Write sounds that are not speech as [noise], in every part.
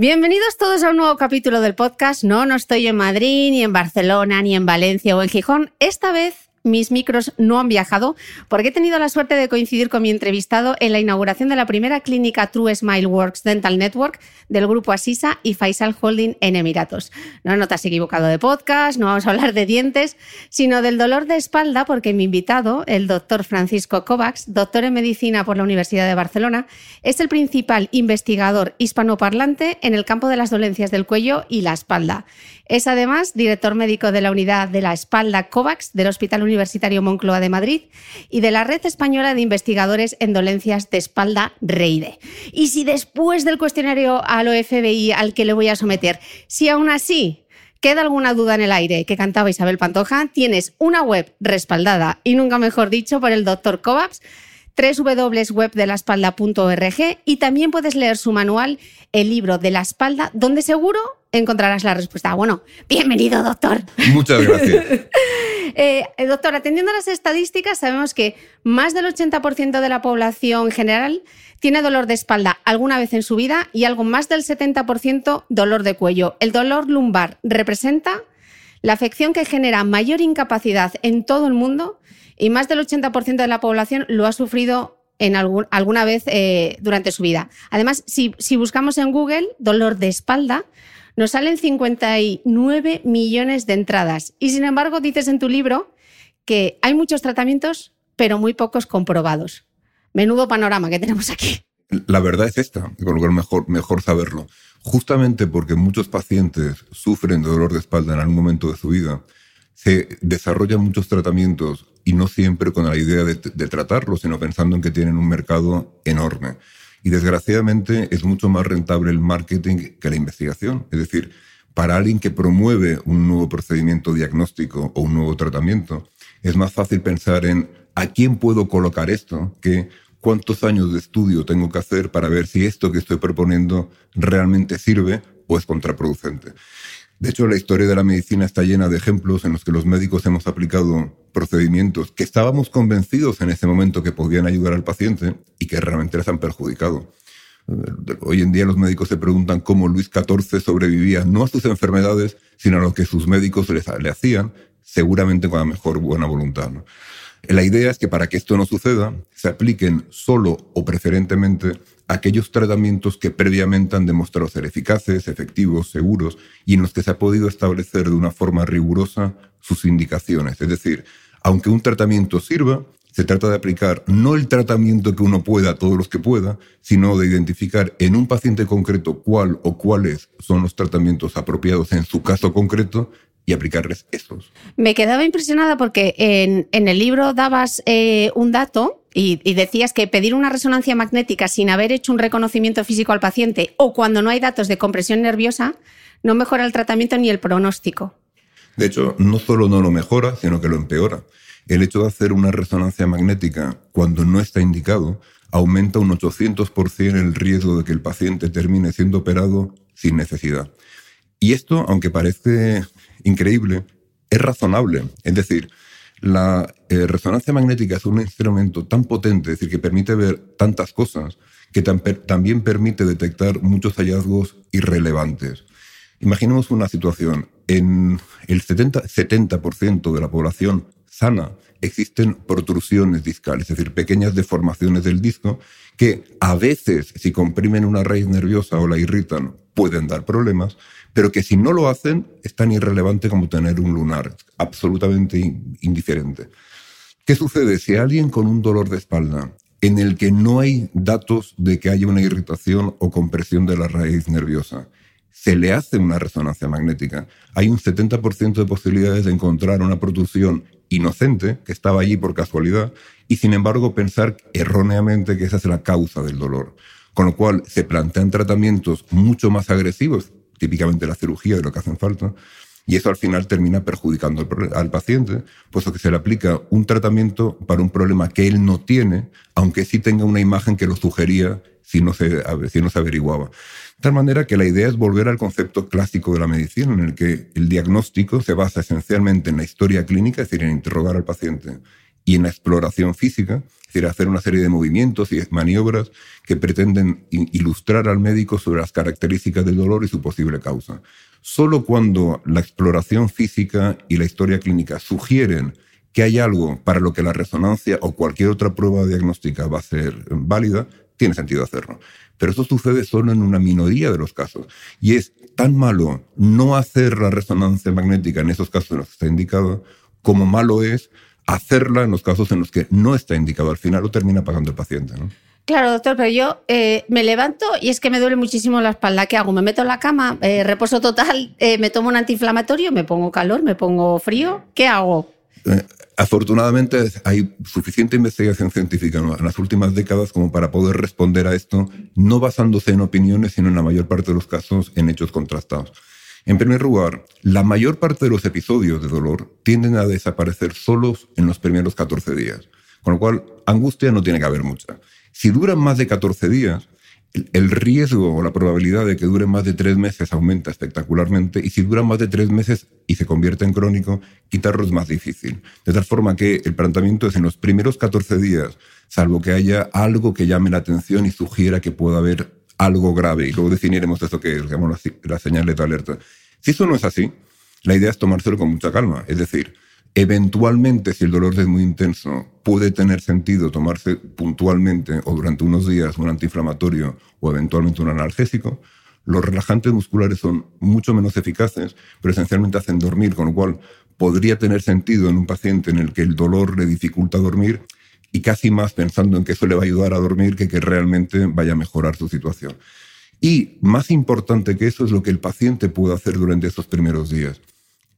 Bienvenidos todos a un nuevo capítulo del podcast. No, no estoy en Madrid, ni en Barcelona, ni en Valencia o en Gijón. Esta vez mis micros no han viajado porque he tenido la suerte de coincidir con mi entrevistado en la inauguración de la primera clínica True Smile Works Dental Network del grupo Asisa y Faisal Holding en Emiratos. No, no te has equivocado de podcast, no vamos a hablar de dientes, sino del dolor de espalda porque mi invitado, el doctor Francisco Kovacs, doctor en medicina por la Universidad de Barcelona, es el principal investigador hispanoparlante en el campo de las dolencias del cuello y la espalda. Es además director médico de la unidad de la espalda COVAX del Hospital Universitario Moncloa de Madrid y de la Red Española de Investigadores en Dolencias de Espalda REIDE. Y si después del cuestionario al OFBI al que le voy a someter, si aún así ¿Queda alguna duda en el aire que cantaba Isabel Pantoja? Tienes una web respaldada y nunca mejor dicho por el doctor Kovacs www.webdelaespalda.org y también puedes leer su manual, el libro de la espalda, donde seguro encontrarás la respuesta. Bueno, bienvenido, doctor. Muchas gracias. [laughs] Eh, doctor, atendiendo a las estadísticas, sabemos que más del 80% de la población general tiene dolor de espalda alguna vez en su vida y algo más del 70% dolor de cuello. El dolor lumbar representa la afección que genera mayor incapacidad en todo el mundo y más del 80% de la población lo ha sufrido en alguna vez eh, durante su vida. Además, si, si buscamos en Google dolor de espalda, nos salen 59 millones de entradas. Y sin embargo, dices en tu libro que hay muchos tratamientos, pero muy pocos comprobados. Menudo panorama que tenemos aquí. La verdad es esta, con lo que mejor, mejor saberlo. Justamente porque muchos pacientes sufren de dolor de espalda en algún momento de su vida, se desarrollan muchos tratamientos y no siempre con la idea de, de tratarlos, sino pensando en que tienen un mercado enorme. Y desgraciadamente es mucho más rentable el marketing que la investigación. Es decir, para alguien que promueve un nuevo procedimiento diagnóstico o un nuevo tratamiento, es más fácil pensar en a quién puedo colocar esto que cuántos años de estudio tengo que hacer para ver si esto que estoy proponiendo realmente sirve o es contraproducente. De hecho, la historia de la medicina está llena de ejemplos en los que los médicos hemos aplicado procedimientos que estábamos convencidos en ese momento que podían ayudar al paciente y que realmente les han perjudicado. Hoy en día los médicos se preguntan cómo Luis XIV sobrevivía no a sus enfermedades, sino a lo que sus médicos le hacían, seguramente con la mejor buena voluntad. La idea es que para que esto no suceda, se apliquen solo o preferentemente aquellos tratamientos que previamente han demostrado ser eficaces, efectivos, seguros y en los que se ha podido establecer de una forma rigurosa sus indicaciones. Es decir, aunque un tratamiento sirva, se trata de aplicar no el tratamiento que uno pueda a todos los que pueda, sino de identificar en un paciente concreto cuál o cuáles son los tratamientos apropiados en su caso concreto y aplicarles estos. Me quedaba impresionada porque en, el libro dabas eh, un dato y, decías que pedir una resonancia magnética sin haber hecho un reconocimiento físico al paciente o cuando no hay datos de compresión nerviosa no mejora el tratamiento ni el pronóstico. De hecho, no solo no lo mejora, sino que lo empeora. El hecho de hacer una resonancia magnética cuando no está indicado aumenta un 800% el riesgo de que el paciente termine siendo operado sin necesidad. Y esto, aunque parece increíble, es razonable. Es decir, la eh, resonancia magnética es un instrumento tan potente, es decir, que permite ver tantas cosas, que también permite detectar muchos hallazgos irrelevantes. Imaginemos una situación. En el 70%, 70 de la población sana existen protrusiones discales, es decir, pequeñas deformaciones del disco que a veces, si comprimen una raíz nerviosa o la irritan, pueden dar problemas, pero que si no lo hacen es tan irrelevante como tener un lunar, absolutamente indiferente. ¿Qué sucede si alguien con un dolor de espalda en el que no hay datos de que haya una irritación o compresión de la raíz nerviosa, se le hace una resonancia magnética, hay un 70% de posibilidades de encontrar una protrusión inocente que estaba allí por casualidad y sin embargo pensar erróneamente que esa es la causa del dolor. Con lo cual se plantean tratamientos mucho más agresivos, típicamente la cirugía de lo que hacen falta, y eso al final termina perjudicando al, paciente, puesto que se le aplica un tratamiento para un problema que él no tiene, aunque sí tenga una imagen que lo sugería si no se, si no se averiguaba. De tal manera que la idea es volver al concepto clásico de la medicina, en el que el diagnóstico se basa esencialmente en la historia clínica, es decir, en interrogar al paciente, y en la exploración física, es decir, hacer una serie de movimientos y maniobras que pretenden ilustrar al médico sobre las características del dolor y su posible causa. Solo cuando la exploración física y la historia clínica sugieren que hay algo para lo que la resonancia o cualquier otra prueba diagnóstica va a ser válida, tiene sentido hacerlo. Pero eso sucede solo en una minoría de los casos. Y es tan malo no hacer la resonancia magnética en esos casos en los que está indicado, como malo es hacerla en los casos en los que no está indicado. Al final lo termina pagando el paciente. ¿no? Claro, doctor, pero yo eh, me levanto y es que me duele muchísimo la espalda. ¿Qué hago? Me meto en la cama, eh, reposo total, eh, me tomo un antiinflamatorio, me pongo calor, me pongo frío. ¿Qué hago? Afortunadamente hay suficiente investigación científica en las últimas décadas como para poder responder a esto, no basándose en opiniones, sino en la mayor parte de los casos en hechos contrastados. En primer lugar, la mayor parte de los episodios de dolor tienden a desaparecer solos en los primeros 14 días, con lo cual angustia no tiene que haber mucha. Si duran más de 14 días, el riesgo o la probabilidad de que dure más de tres meses aumenta espectacularmente y si dura más de tres meses y se convierte en crónico, quitarlo es más difícil. De tal forma que el planteamiento es en los primeros 14 días, salvo que haya algo que llame la atención y sugiera que pueda haber algo grave, y luego definiremos eso que es la señal de alerta. Si eso no es así, la idea es tomárselo con mucha calma. Es decir, eventualmente, si el dolor es muy intenso, puede tener sentido tomarse puntualmente o durante unos días un antiinflamatorio o eventualmente un analgésico. Los relajantes musculares son mucho menos eficaces, pero esencialmente hacen dormir, con lo cual podría tener sentido en un paciente en el que el dolor le dificulta dormir y casi más pensando en que eso le va a ayudar a dormir que que realmente vaya a mejorar su situación. Y más importante que eso es lo que el paciente puede hacer durante esos primeros días.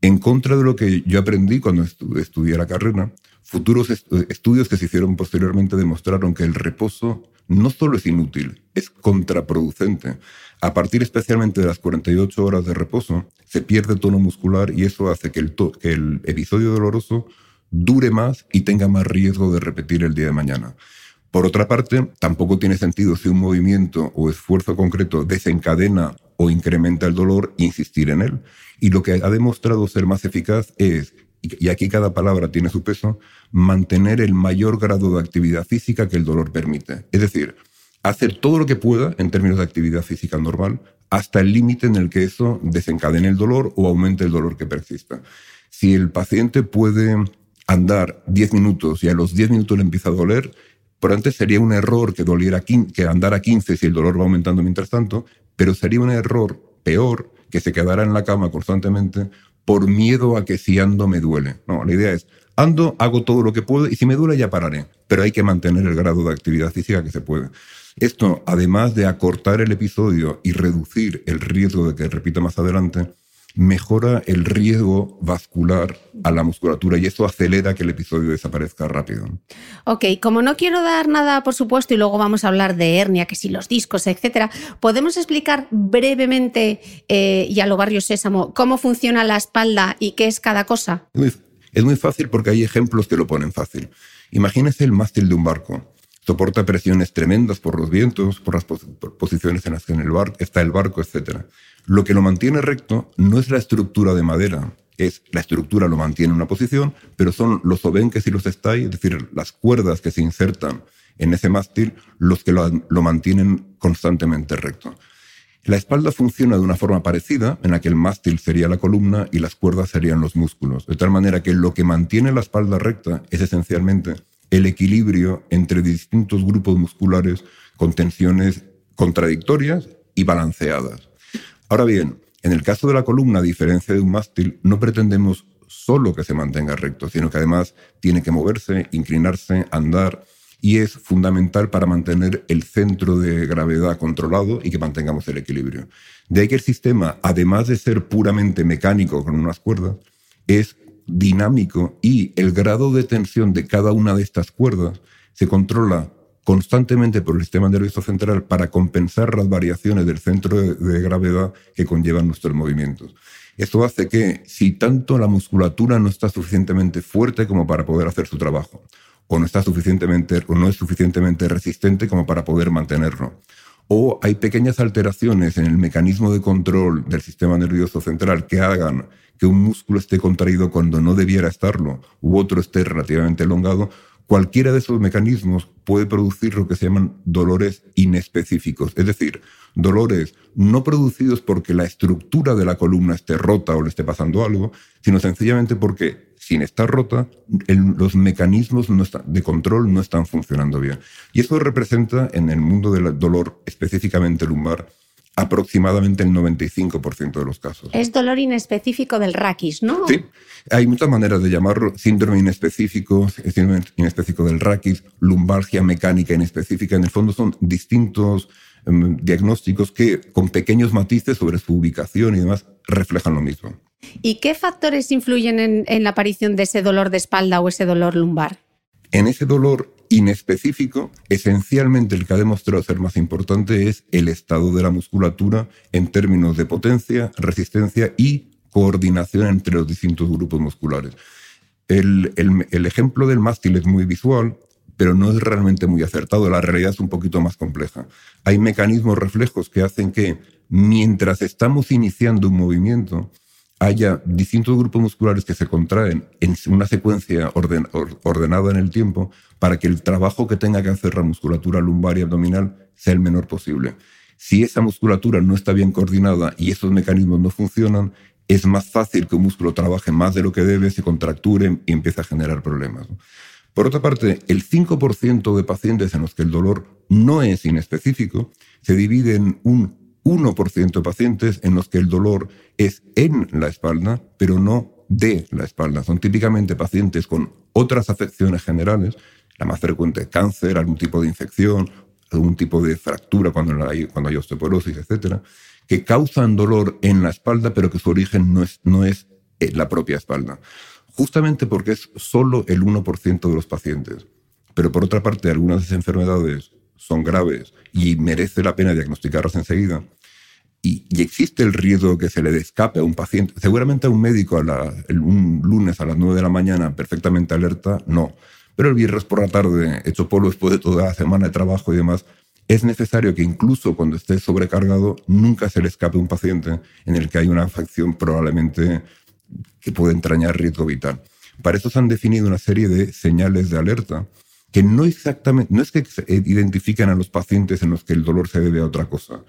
En contra de lo que yo aprendí cuando estudié la carrera, futuros estudios que se hicieron posteriormente demostraron que el reposo no solo es inútil, es contraproducente. A partir especialmente de las 48 horas de reposo, se pierde tono muscular y eso hace que el, que el episodio doloroso dure más y tenga más riesgo de repetir el día de mañana. Por otra parte, tampoco tiene sentido si un movimiento o esfuerzo concreto desencadena o incrementa el dolor, insistir en él. Y lo que ha demostrado ser más eficaz es, y aquí cada palabra tiene su peso, mantener el mayor grado de actividad física que el dolor permite. Es decir, hacer todo lo que pueda en términos de actividad física normal hasta el límite en el que eso desencadene el dolor o aumente el dolor que persista. Si el paciente puede andar 10 minutos y a los 10 minutos le empieza a doler, por antes sería un error que, doliera que andara 15 si el dolor va aumentando mientras tanto, pero sería un error peor que se quedara en la cama constantemente por miedo a que si ando me duele. No, la idea es, ando, hago todo lo que puedo y si me duele ya pararé, pero hay que mantener el grado de actividad física que se puede. Esto, además de acortar el episodio y reducir el riesgo de que repita más adelante, mejora el riesgo vascular a la musculatura y eso acelera que el episodio desaparezca rápido. Ok, como no quiero dar nada, por supuesto, y luego vamos a hablar de hernia, que si los discos, etcétera, ¿podemos explicar brevemente, eh, y a lo barrio sésamo, cómo funciona la espalda y qué es cada cosa? Es muy fácil porque hay ejemplos que lo ponen fácil. Imagínese el mástil de un barco. Soporta presiones tremendas por los vientos, por las posiciones en las que en el barco está el barco, etc. Lo que lo mantiene recto no es la estructura de madera, es la estructura lo mantiene en una posición, pero son los obenques y los stay, es decir, las cuerdas que se insertan en ese mástil, los que lo, lo mantienen constantemente recto. La espalda funciona de una forma parecida, en la que el mástil sería la columna y las cuerdas serían los músculos, de tal manera que lo que mantiene la espalda recta es esencialmente el equilibrio entre distintos grupos musculares con tensiones contradictorias y balanceadas. Ahora bien, en el caso de la columna, a diferencia de un mástil, no pretendemos solo que se mantenga recto, sino que además tiene que moverse, inclinarse, andar, y es fundamental para mantener el centro de gravedad controlado y que mantengamos el equilibrio. De ahí que el sistema, además de ser puramente mecánico con unas cuerdas, es dinámico y el grado de tensión de cada una de estas cuerdas se controla constantemente por el sistema nervioso central para compensar las variaciones del centro de, gravedad que conllevan nuestros movimientos. Esto hace que si tanto la musculatura no está suficientemente fuerte como para poder hacer su trabajo, o no está suficientemente o no es suficientemente resistente como para poder mantenerlo, o hay pequeñas alteraciones en el mecanismo de control del sistema nervioso central que hagan que un músculo esté contraído cuando no debiera estarlo, u otro esté relativamente elongado, Cualquiera de esos mecanismos puede producir lo que se llaman dolores inespecíficos, es decir, dolores no producidos porque la estructura de la columna esté rota o le esté pasando algo, sino sencillamente porque sin estar rota, los mecanismos de control no están funcionando bien. Y eso representa en el mundo del dolor específicamente lumbar aproximadamente el 95% de los casos. Es dolor inespecífico del raquis, ¿no? Sí, hay muchas maneras de llamarlo. Síndrome inespecífico, síndrome inespecífico del raquis, lumbalgia mecánica inespecífica. En el fondo son distintos em, diagnósticos que con pequeños matices sobre su ubicación y demás reflejan lo mismo. ¿Y qué factores influyen en la aparición de ese dolor de espalda o ese dolor lumbar? En ese dolor inespecífico, esencialmente el que ha demostrado ser más importante es el estado de la musculatura en términos de potencia, resistencia y coordinación entre los distintos grupos musculares. El, ejemplo del mástil es muy visual, pero no es realmente muy acertado. La realidad es un poquito más compleja. Hay mecanismos reflejos que hacen que mientras estamos iniciando un movimiento, haya distintos grupos musculares que se contraen en una secuencia ordenada en el tiempo para que el trabajo que tenga que hacer la musculatura lumbar y abdominal sea el menor posible. Si esa musculatura no está bien coordinada y esos mecanismos no funcionan, es más fácil que un músculo trabaje más de lo que debe, se contracture y empiece a generar problemas. Por otra parte, el 5% de pacientes en los que el dolor no es inespecífico se divide en un 1% de pacientes en los que el dolor es en la espalda, pero no de la espalda. Son típicamente pacientes con otras afecciones generales, la más frecuente cáncer, algún tipo de infección, algún tipo de fractura cuando hay, cuando hay osteoporosis, etc., que causan dolor en la espalda, pero que su origen no es, no es la propia espalda. Justamente porque es solo el 1% de los pacientes. Pero por otra parte, algunas de esas enfermedades son graves y merece la pena diagnosticarlas enseguida, y, existe el riesgo que se le escape a un paciente, seguramente a un médico a un lunes a las 9 de la mañana perfectamente alerta, no. Pero el viernes por la tarde, hecho polvo después de toda la semana de trabajo y demás, es necesario que incluso cuando esté sobrecargado, nunca se le escape un paciente en el que hay una afección probablemente que puede entrañar riesgo vital. Para eso se han definido una serie de señales de alerta que no exactamente, no es que identifiquen a los pacientes en los que el dolor se debe a otra cosa.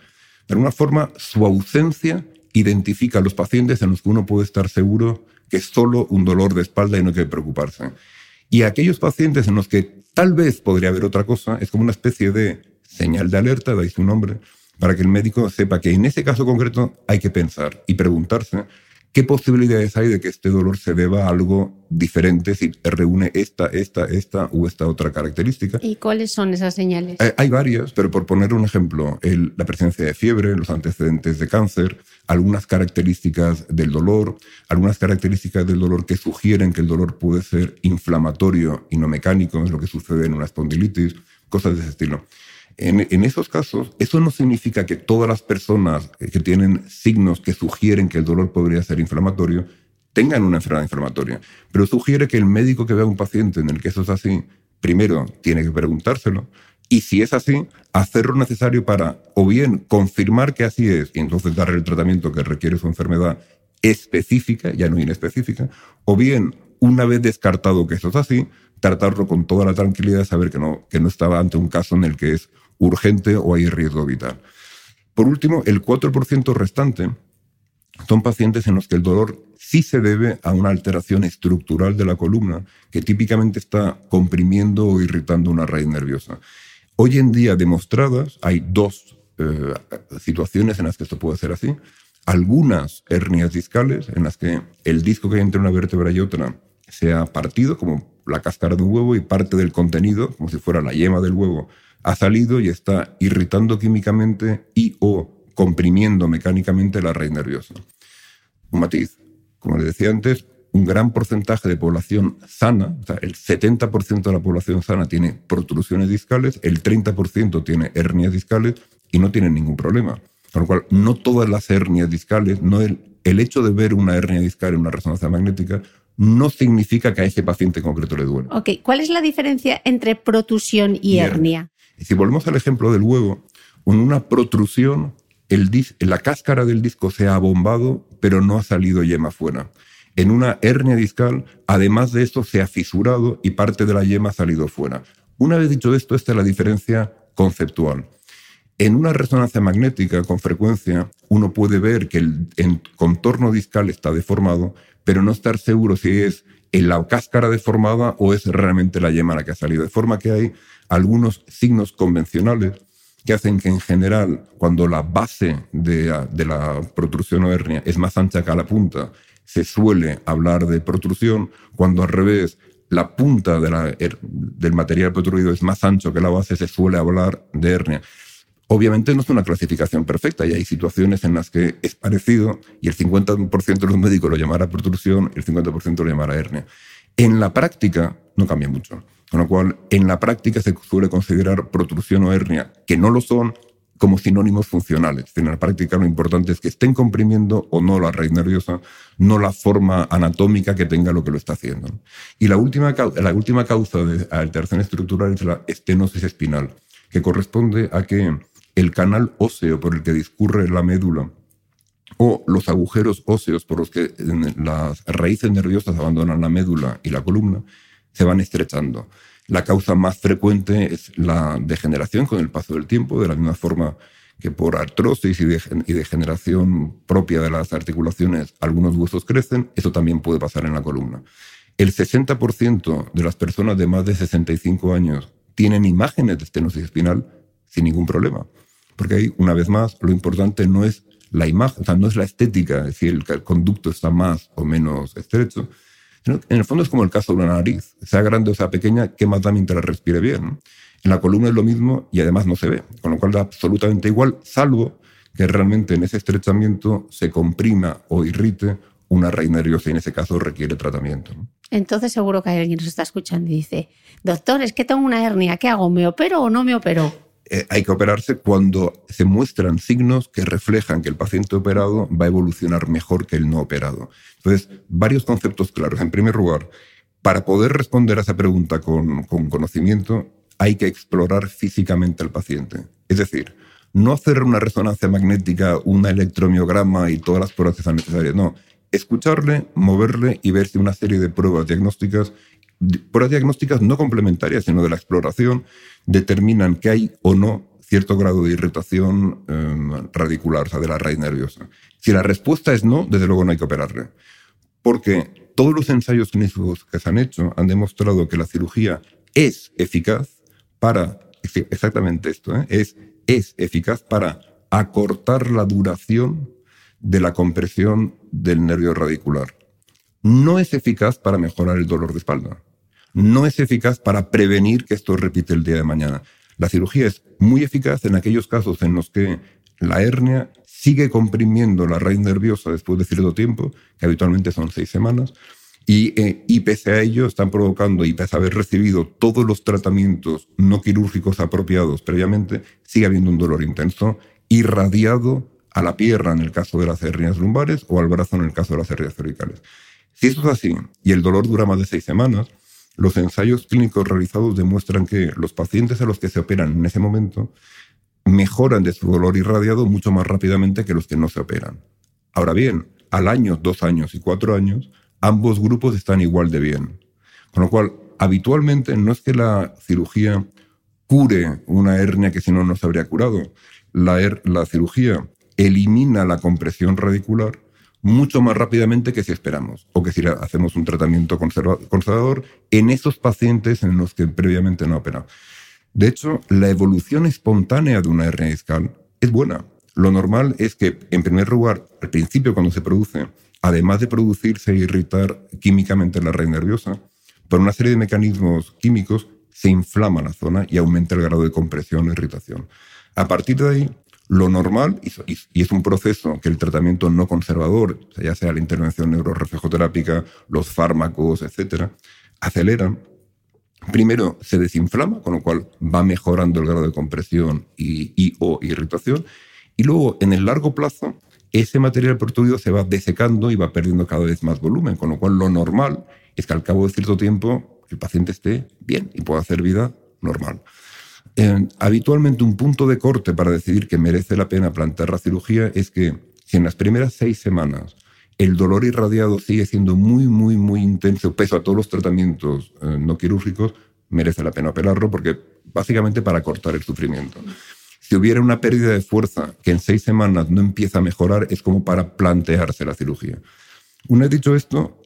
De alguna forma, su ausencia identifica a los pacientes en los que uno puede estar seguro que es solo un dolor de espalda y no hay que preocuparse. Y aquellos pacientes en los que tal vez podría haber otra cosa, es como una especie de señal de alerta, dais su nombre, para que el médico sepa que en ese caso concreto hay que pensar y preguntarse ¿Qué posibilidades hay de que este dolor se deba a algo diferente si reúne esta, esta, esta u esta otra característica? ¿Y cuáles son esas señales? Eh, hay, varias, pero por poner un ejemplo, la presencia de fiebre, los antecedentes de cáncer, algunas características del dolor, algunas características del dolor que sugieren que el dolor puede ser inflamatorio y no mecánico, es lo que sucede en una espondilitis, cosas de ese estilo. En, esos casos, eso no significa que todas las personas que tienen signos que sugieren que el dolor podría ser inflamatorio tengan una enfermedad inflamatoria, pero sugiere que el médico que vea a un paciente en el que eso es así, primero tiene que preguntárselo y si es así, hacer lo necesario para o bien confirmar que así es y entonces darle el tratamiento que requiere su enfermedad específica, ya no inespecífica, o bien, una vez descartado que eso es así, tratarlo con toda la tranquilidad de saber que no, que no estaba ante un caso en el que es urgente o hay riesgo vital. Por último, el 4% restante son pacientes en los que el dolor sí se debe a una alteración estructural de la columna que típicamente está comprimiendo o irritando una raíz nerviosa. Hoy en día demostradas hay dos eh, situaciones en las que esto puede ser así. Algunas hernias discales en las que el disco que hay entre una vértebra y otra se ha partido, como la cáscara de un huevo, y parte del contenido, como si fuera la yema del huevo, ha salido y está irritando químicamente y o comprimiendo mecánicamente la raíz nerviosa. Un matiz, como le decía antes, un gran porcentaje de población sana, o sea, el 70% de la población sana tiene protrusiones discales, el 30% tiene hernias discales y no tienen ningún problema. Con lo cual, no todas las hernias discales, no el, el hecho de ver una hernia discal en una resonancia magnética no significa que a ese paciente concreto le duele. Ok, ¿cuál es la diferencia entre protrusión y, hernia? Si volvemos al ejemplo del huevo, con una protrusión, la cáscara del disco se ha bombado, pero no ha salido yema fuera. En una hernia discal, además de esto, se ha fisurado y parte de la yema ha salido fuera. Una vez dicho esto, esta es la diferencia conceptual. En una resonancia magnética, con frecuencia, uno puede ver que el, contorno discal está deformado, pero no estar seguro si es en la cáscara deformada o es realmente la yema la que ha salido. De forma que hay algunos signos convencionales que hacen que en general, cuando la base de, la protrusión o hernia es más ancha que la punta, se suele hablar de protrusión, cuando al revés, la punta del material protruido es más ancho que la base, se suele hablar de hernia. Obviamente no es una clasificación perfecta y hay situaciones en las que es parecido y el 50% de los médicos lo llamará protrusión el 50% lo llamará hernia. En la práctica no cambia mucho. Con lo cual, en la práctica se suele considerar protrusión o hernia, que no lo son, como sinónimos funcionales. En la práctica lo importante es que estén comprimiendo o no la raíz nerviosa, no la forma anatómica que tenga lo que lo está haciendo. Y la última, la última causa de alteración estructural es la estenosis espinal, que corresponde a que el canal óseo por el que discurre la médula o los agujeros óseos por los que las raíces nerviosas abandonan la médula y la columna se van estrechando. La causa más frecuente es la degeneración con el paso del tiempo, de la misma forma que por artrosis y, degeneración propia de las articulaciones algunos huesos crecen, eso también puede pasar en la columna. El 60% de las personas de más de 65 años tienen imágenes de estenosis espinal sin ningún problema. Porque ahí, una vez más, lo importante no es la imagen, o sea, no es la estética, es decir, el conducto está más o menos estrecho, en el fondo es como el caso de una nariz, sea grande o sea pequeña, ¿qué más da mientras respire bien? En la columna es lo mismo y además no se ve, con lo cual da absolutamente igual, salvo que realmente en ese estrechamiento se comprima o irrite una raíz nerviosa y en ese caso requiere tratamiento. Entonces seguro que hay alguien que nos está escuchando y dice, doctor, es que tengo una hernia, ¿qué hago? ¿Me opero o no me opero? Eh, hay que operarse cuando se muestran signos que reflejan que el paciente operado va a evolucionar mejor que el no operado. Entonces, varios conceptos claros. En primer lugar, para poder responder a esa pregunta con, conocimiento, hay que explorar físicamente al paciente. Es decir, no hacer una resonancia magnética, un electromiograma y todas las pruebas que sean necesarias. No, escucharle, moverle y ver si una serie de pruebas diagnósticas, pruebas diagnósticas no complementarias, sino de la exploración, determinan que hay o no cierto grado de irritación em, radicular, o sea, de la raíz nerviosa. Si la respuesta es no, desde luego no hay que operarle. Porque todos los ensayos clínicos que se han hecho han demostrado que la cirugía es eficaz para, exactamente esto, ¿eh? es, es eficaz para acortar la duración de la compresión del nervio radicular. No es eficaz para mejorar el dolor de espalda. No es eficaz para prevenir que esto repite el día de mañana. La cirugía es muy eficaz en aquellos casos en los que la hernia sigue comprimiendo la raíz nerviosa después de cierto tiempo, que habitualmente son seis semanas, y, eh, y, pese a ello están provocando, y pese a haber recibido todos los tratamientos no quirúrgicos apropiados previamente, sigue habiendo un dolor intenso irradiado a la pierna en el caso de las hernias lumbares o al brazo en el caso de las hernias cervicales. Si esto es así y el dolor dura más de seis semanas, los ensayos clínicos realizados demuestran que los pacientes a los que se operan en ese momento mejoran de su dolor irradiado mucho más rápidamente que los que no se operan. Ahora bien, al año, dos años y cuatro años, ambos grupos están igual de bien. Con lo cual, habitualmente no es que la cirugía cure una hernia que si no no se habría curado. La, la cirugía elimina la compresión radicular mucho más rápidamente que si esperamos o que si hacemos un tratamiento conservador en esos pacientes en los que previamente no ha operado. De hecho, la evolución espontánea de una hernia discal es buena. Lo normal es que, en primer lugar, al principio cuando se produce, además de producirse e irritar químicamente la red nerviosa, por una serie de mecanismos químicos se inflama la zona y aumenta el grado de compresión e irritación. A partir de ahí, lo normal, y es un proceso que el tratamiento no conservador, ya sea la intervención neuroreflejoterápica, los fármacos, etcétera, aceleran. Primero se desinflama, con lo cual va mejorando el grado de compresión y, o irritación. Y luego, en el largo plazo, ese material protruido se va desecando y va perdiendo cada vez más volumen, con lo cual lo normal es que al cabo de cierto tiempo el paciente esté bien y pueda hacer vida normal habitualmente un punto de corte para decidir que merece la pena plantear la cirugía es que si en las primeras seis semanas el dolor irradiado sigue siendo muy, muy, muy intenso, pese a todos los tratamientos eh, no quirúrgicos, merece la pena operarlo porque básicamente para cortar el sufrimiento. Si hubiera una pérdida de fuerza que en seis semanas no empieza a mejorar, es como para plantearse la cirugía. Una vez dicho esto,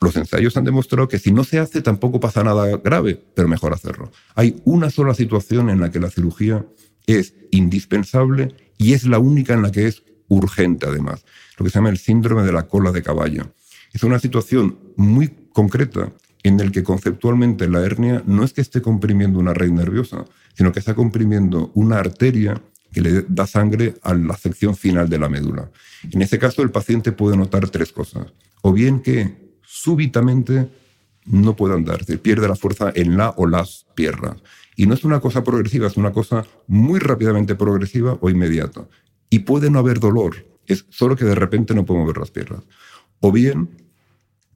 los ensayos han demostrado que si no se hace tampoco pasa nada grave, pero mejor hacerlo. Hay una sola situación en la que la cirugía es indispensable y es la única en la que es urgente además, lo que se llama el síndrome de la cola de caballo. Es una situación muy concreta en la que conceptualmente la hernia no es que esté comprimiendo una red nerviosa, sino que está comprimiendo una arteria que le da sangre a la sección final de la médula. En ese caso, el paciente puede notar tres cosas o bien que súbitamente no puede andar, se pierde la fuerza en la o las piernas. Y no es una cosa progresiva, es una cosa muy rápidamente progresiva o inmediata. Y puede no haber dolor, es solo que de repente no puede mover las piernas. O bien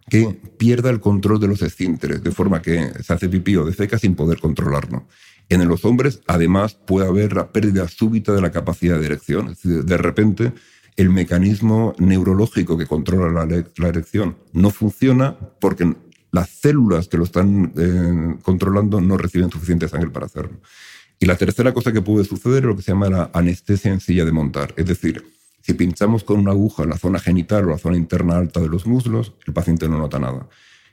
que pierda el control de los esfínteres, de forma que se hace pipí o defeca sin poder controlarlo. En los hombres, además, puede haber la pérdida súbita de la capacidad de erección. De repente el mecanismo neurológico que controla la, erección no funciona porque las células que lo están eh, controlando no reciben suficiente sangre para hacerlo. Y la tercera cosa que puede suceder es lo que se llama la anestesia en silla de montar. Es decir, si pinchamos con una aguja la zona genital o la zona interna alta de los muslos, el paciente no nota nada.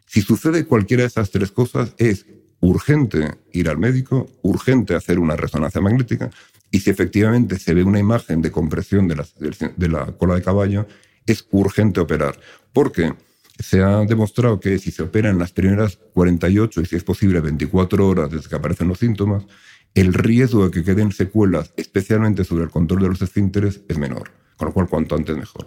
Si sucede cualquiera de esas tres cosas, es urgente ir al médico, urgente hacer una resonancia magnética y si efectivamente se ve una imagen de compresión de la, cola de caballo, es urgente operar. Porque se ha demostrado que si se opera en las primeras 48 y si es posible 24 horas desde que aparecen los síntomas, el riesgo de que queden secuelas, especialmente sobre el control de los esfínteres, es menor. Con lo cual, cuanto antes mejor.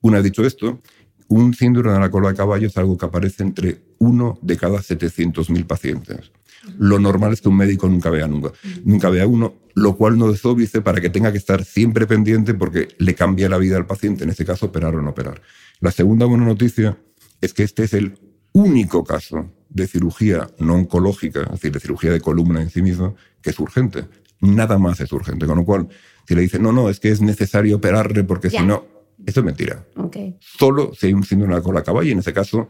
Una vez dicho esto, un síndrome de la cola de caballo es algo que aparece entre uno de cada 700.000 pacientes. Lo normal es que un médico nunca vea nunca, nunca vea uno, lo cual no desóbice para que tenga que estar siempre pendiente porque le cambia la vida al paciente, en este caso operar o no operar. La segunda buena noticia es que este es el único caso de cirugía no oncológica, es decir, de cirugía de columna en sí mismo, que es urgente. Nada más es urgente. Con lo cual, si le dicen, no, no, es que es necesario operarle porque si no, esto es mentira. Solo si hay un síndrome de la cola caballo, y en ese caso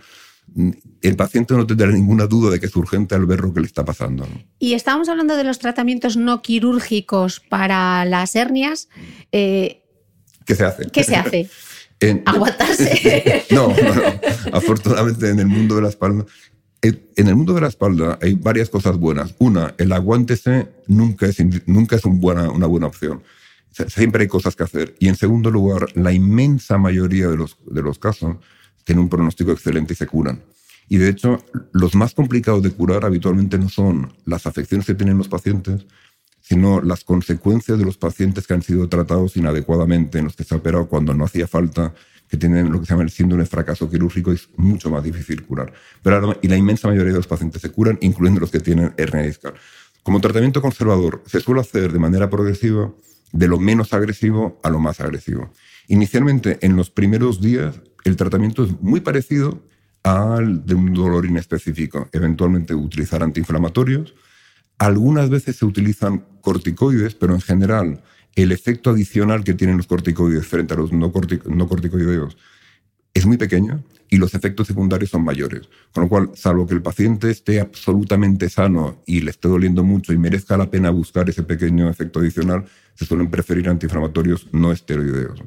el paciente no tendrá ninguna duda de que es urgente al ver lo que le está pasando. Y estábamos hablando de los tratamientos no quirúrgicos para las hernias. Eh, ¿Qué se hace? ¿Qué se hace? [laughs] Aguantarse. [laughs] no, no, no. Afortunadamente en el mundo de la espalda en el mundo de la espalda hay varias cosas buenas. Una, el aguántese nunca es, nunca es buena, una buena opción. Siempre hay cosas que hacer. Y en segundo lugar, la inmensa mayoría de los, de los casos tienen un pronóstico excelente y se curan. Y de hecho, los más complicados de curar habitualmente no son las afecciones que tienen los pacientes, sino las consecuencias de los pacientes que han sido tratados inadecuadamente, en los que se ha operado cuando no hacía falta, que tienen lo que se llama el síndrome de fracaso quirúrgico, es mucho más difícil curar. Pero, y la inmensa mayoría de los pacientes se curan, incluyendo los que tienen hernia discal. Como tratamiento conservador, se suele hacer de manera progresiva de lo menos agresivo a lo más agresivo. Inicialmente, en los primeros días, el tratamiento es muy parecido al de un dolor inespecífico. Eventualmente utilizar antiinflamatorios. Algunas veces se utilizan corticoides, pero en general el efecto adicional que tienen los corticoides frente a los no, corticoideos es muy pequeño y los efectos secundarios son mayores. Con lo cual, salvo que el paciente esté absolutamente sano y le esté doliendo mucho y merezca la pena buscar ese pequeño efecto adicional, se suelen preferir antiinflamatorios no esteroideos.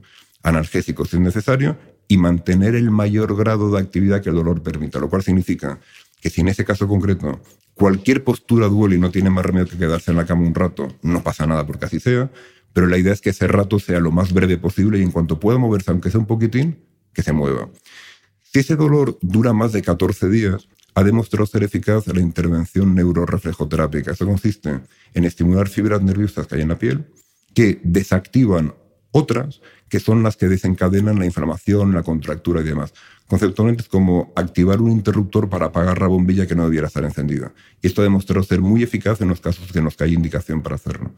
Analgésicos si es necesario y mantener el mayor grado de actividad que el dolor permita, lo cual significa que si en ese caso concreto cualquier postura duele y no tiene más remedio que quedarse en la cama un rato, no pasa nada porque así sea, pero la idea es que ese rato sea lo más breve posible y en cuanto pueda moverse, aunque sea un poquitín, que se mueva. Si ese dolor dura más de 14 días, ha demostrado ser eficaz la intervención neuroreflejoterápica. Eso consiste en estimular fibras nerviosas que hay en la piel que desactivan otras que son las que desencadenan la inflamación, la contractura y demás. Conceptualmente es como activar un interruptor para apagar la bombilla que no debiera estar encendida. Y esto ha demostrado ser muy eficaz en los casos en los que hay indicación para hacerlo.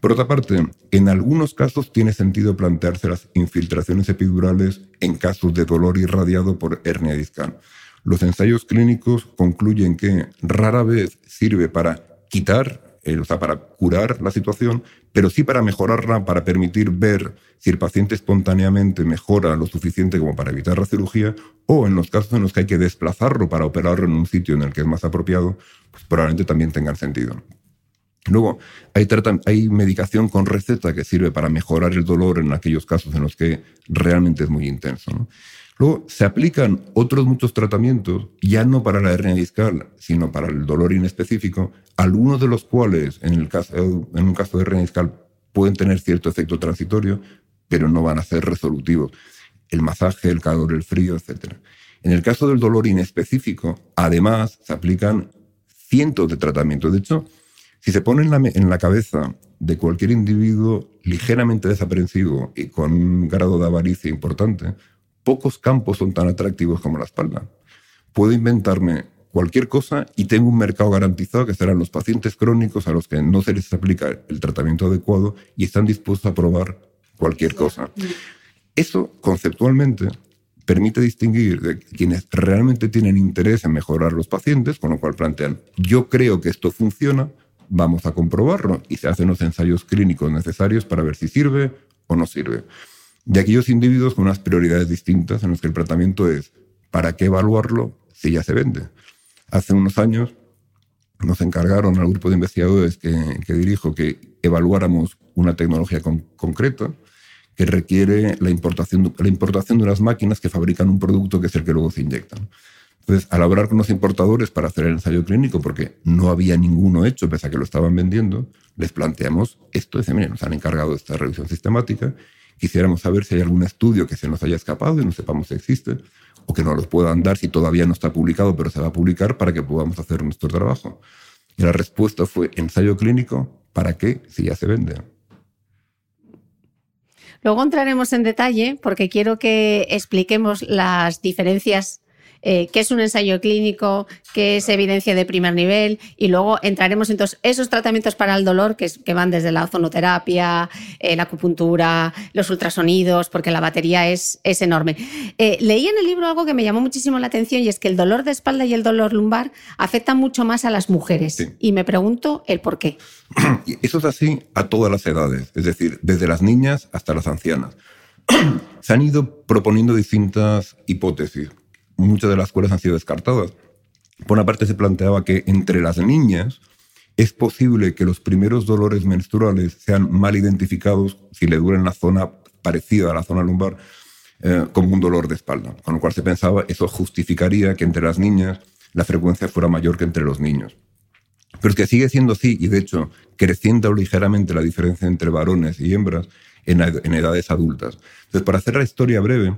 Por otra parte, en algunos casos tiene sentido plantearse las infiltraciones epidurales en casos de dolor irradiado por hernia discal. Los ensayos clínicos concluyen que rara vez sirve para quitar o sea, para curar la situación, pero sí para mejorarla, para permitir ver si el paciente espontáneamente mejora lo suficiente como para evitar la cirugía, o en los casos en los que hay que desplazarlo para operarlo en un sitio en el que es más apropiado, pues probablemente también tengan sentido. Luego, hay, hay medicación con receta que sirve para mejorar el dolor en aquellos casos en los que realmente es muy intenso. Luego se aplican otros muchos tratamientos, ya no para la hernia discal, sino para el dolor inespecífico, algunos de los cuales en, el caso, en un caso de hernia discal pueden tener cierto efecto transitorio, pero no van a ser resolutivos. El masaje, el calor, el frío, etc. En el caso del dolor inespecífico, además, se aplican cientos de tratamientos. De hecho, si se pone en la, en la cabeza de cualquier individuo ligeramente desaprensivo y con un grado de avaricia importante, pocos campos son tan atractivos como la espalda. Puedo inventarme cualquier cosa y tengo un mercado garantizado que serán los pacientes crónicos a los que no se les aplica el tratamiento adecuado y están dispuestos a probar cualquier cosa. Eso, conceptualmente, permite distinguir de quienes realmente tienen interés en mejorar los pacientes, con lo cual plantean, yo creo que esto funciona, vamos a comprobarlo y se hacen los ensayos clínicos necesarios para ver si sirve o no sirve de aquellos individuos con unas prioridades distintas en los que el tratamiento es ¿para qué evaluarlo si ya se vende? Hace unos años nos encargaron al grupo de investigadores que, dirijo que evaluáramos una tecnología concreta que requiere la importación, la importación de unas máquinas que fabrican un producto que es el que luego se inyectan. Entonces, al hablar con los importadores para hacer el ensayo clínico, porque no había ninguno hecho pese a que lo estaban vendiendo, les planteamos esto. Dicen, miren, nos han encargado esta revisión sistemática Quisiéramos saber si hay algún estudio que se nos haya escapado y no sepamos si existe, o que nos los puedan dar si todavía no está publicado, pero se va a publicar para que podamos hacer nuestro trabajo. Y la respuesta fue ensayo clínico, ¿para qué si ya se vende? Luego entraremos en detalle porque quiero que expliquemos las diferencias eh, qué es un ensayo clínico, qué es evidencia de primer nivel y luego entraremos en todos esos tratamientos para el dolor que, van desde la ozonoterapia, eh, la acupuntura, los ultrasonidos, porque la batería es, es enorme. Eh, leí en el libro algo que me llamó muchísimo la atención y es que el dolor de espalda y el dolor lumbar afectan mucho más a las mujeres y me pregunto el por qué. [clears throat] Eso es así a todas las edades, es decir, desde las niñas hasta las ancianas. [clears throat] Se han ido proponiendo distintas hipótesis muchas de las cuales han sido descartadas. Por una parte se planteaba que entre las niñas es posible que los primeros dolores menstruales sean mal identificados si le duran la zona parecida a la zona lumbar eh, como un dolor de espalda, con lo cual se pensaba eso justificaría que entre las niñas la frecuencia fuera mayor que entre los niños. Pero es que sigue siendo así y de hecho creciendo ligeramente la diferencia entre varones y hembras en, edades adultas. Entonces, para hacer la historia breve,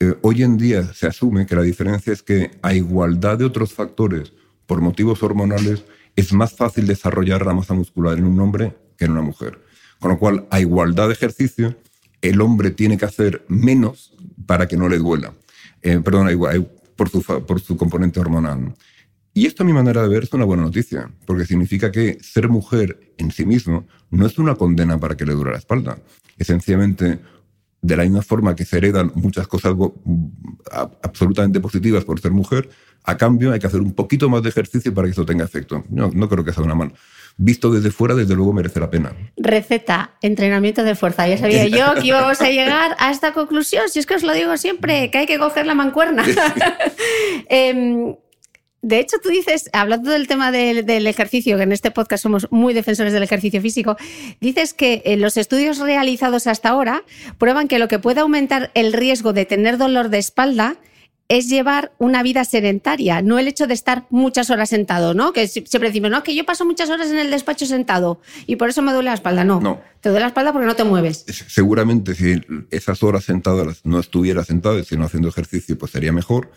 eh, hoy en día se asume que la diferencia es que a igualdad de otros factores por motivos hormonales es más fácil desarrollar la masa muscular en un hombre que en una mujer. Con lo cual, a igualdad de ejercicio, el hombre tiene que hacer menos para que no le duela. Eh, perdón, por su, por su componente hormonal. Y esto, a mi manera de ver, es una buena noticia, porque significa que ser mujer en sí mismo no es una condena para que le dure la espalda. Es sencillamente, de la misma forma que se heredan muchas cosas absolutamente positivas por ser mujer, a cambio hay que hacer un poquito más de ejercicio para que eso tenga efecto. No, no creo que sea una mano visto desde fuera, desde luego merece la pena. Receta, entrenamiento de fuerza. Ya sabía yo que [laughs] íbamos a llegar a esta conclusión, si es que os lo digo siempre, que hay que coger la mancuerna. [laughs] Em, de hecho, tú dices, hablando del tema del, ejercicio, que en este podcast somos muy defensores del ejercicio físico, dices que eh, los estudios realizados hasta ahora prueban que lo que puede aumentar el riesgo de tener dolor de espalda es llevar una vida sedentaria, no el hecho de estar muchas horas sentado, ¿no? Que siempre decimos, no, que yo paso muchas horas en el despacho sentado y por eso me duele la espalda. No, no. te duele la espalda porque no te mueves. Seguramente si esas horas sentadas no estuviera sentado, sino haciendo ejercicio, pues sería mejor.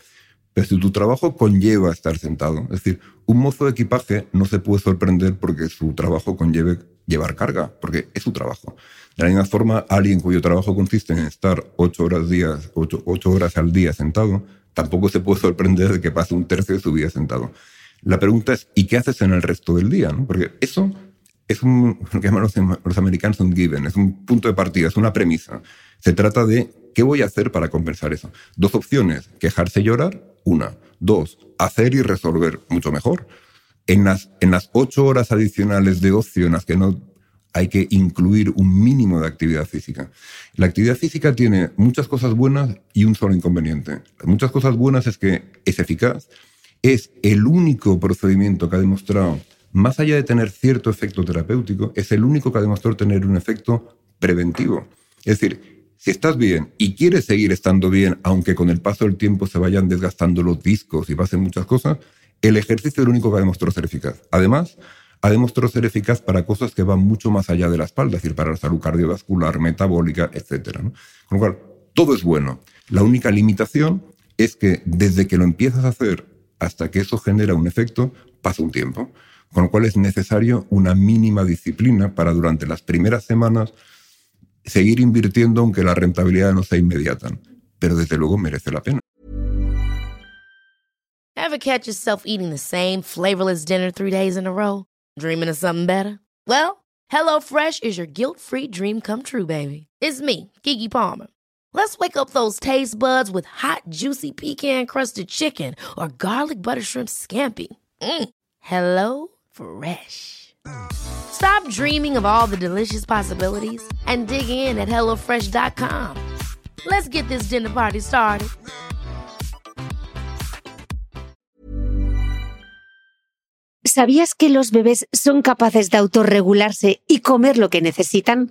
Pero si tu trabajo conlleva estar sentado, es decir, un mozo de equipaje no se puede sorprender porque su trabajo conlleve llevar carga, porque es su trabajo. De la misma forma, alguien cuyo trabajo consiste en estar ocho horas, días, ocho, ocho horas al día sentado, tampoco se puede sorprender de que pase un tercio de su vida sentado. La pregunta es, ¿y qué haces en el resto del día? Porque eso es un, lo que llaman los, americanos un given, es un punto de partida, es una premisa. Se trata de, ¿qué voy a hacer para compensar eso? Dos opciones, quejarse y llorar, una. Dos, hacer y resolver, mucho mejor. En las, en las ocho horas adicionales de ocio en las que no hay que incluir un mínimo de actividad física. La actividad física tiene muchas cosas buenas y un solo inconveniente. Muchas cosas buenas es que es eficaz, es el único procedimiento que ha demostrado, más allá de tener cierto efecto terapéutico, es el único que ha demostrado tener un efecto preventivo. Es decir, si estás bien y quieres seguir estando bien, aunque con el paso del tiempo se vayan desgastando los discos y pasen muchas cosas, el ejercicio es el único que ha demostrado ser eficaz. Además, ha demostrado ser eficaz para cosas que van mucho más allá de la espalda, es decir, para la salud cardiovascular, metabólica, etc. Con lo cual, todo es bueno. La única limitación es que desde que lo empiezas a hacer hasta que eso genera un efecto, pasa un tiempo. Con lo cual es necesario una mínima disciplina para durante las primeras semanas seguir invirtiendo aunque la rentabilidad no sea inmediata. Pero desde luego merece la pena. Ever catch yourself eating the same flavorless dinner three days in a row? Dreaming of something better? Well, Hello Fresh is your guilt-free dream come true, baby. It's me, Kiki Palmer. Let's wake up those taste buds with hot, juicy pecan-crusted chicken or garlic butter shrimp scampi. Mm. Hello Fresh. Stop dreaming of all the delicious possibilities and dig in at HelloFresh.com. Let's get this dinner party started. ¿Sabías que los bebés son capaces de autorregularse y comer lo que necesitan?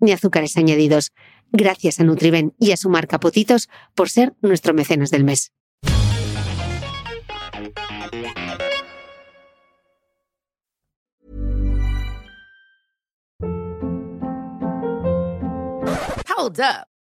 ni azúcares añadidos. Gracias a Nutriben y a su marca Potitos por ser nuestro mecenas del mes. Hold up.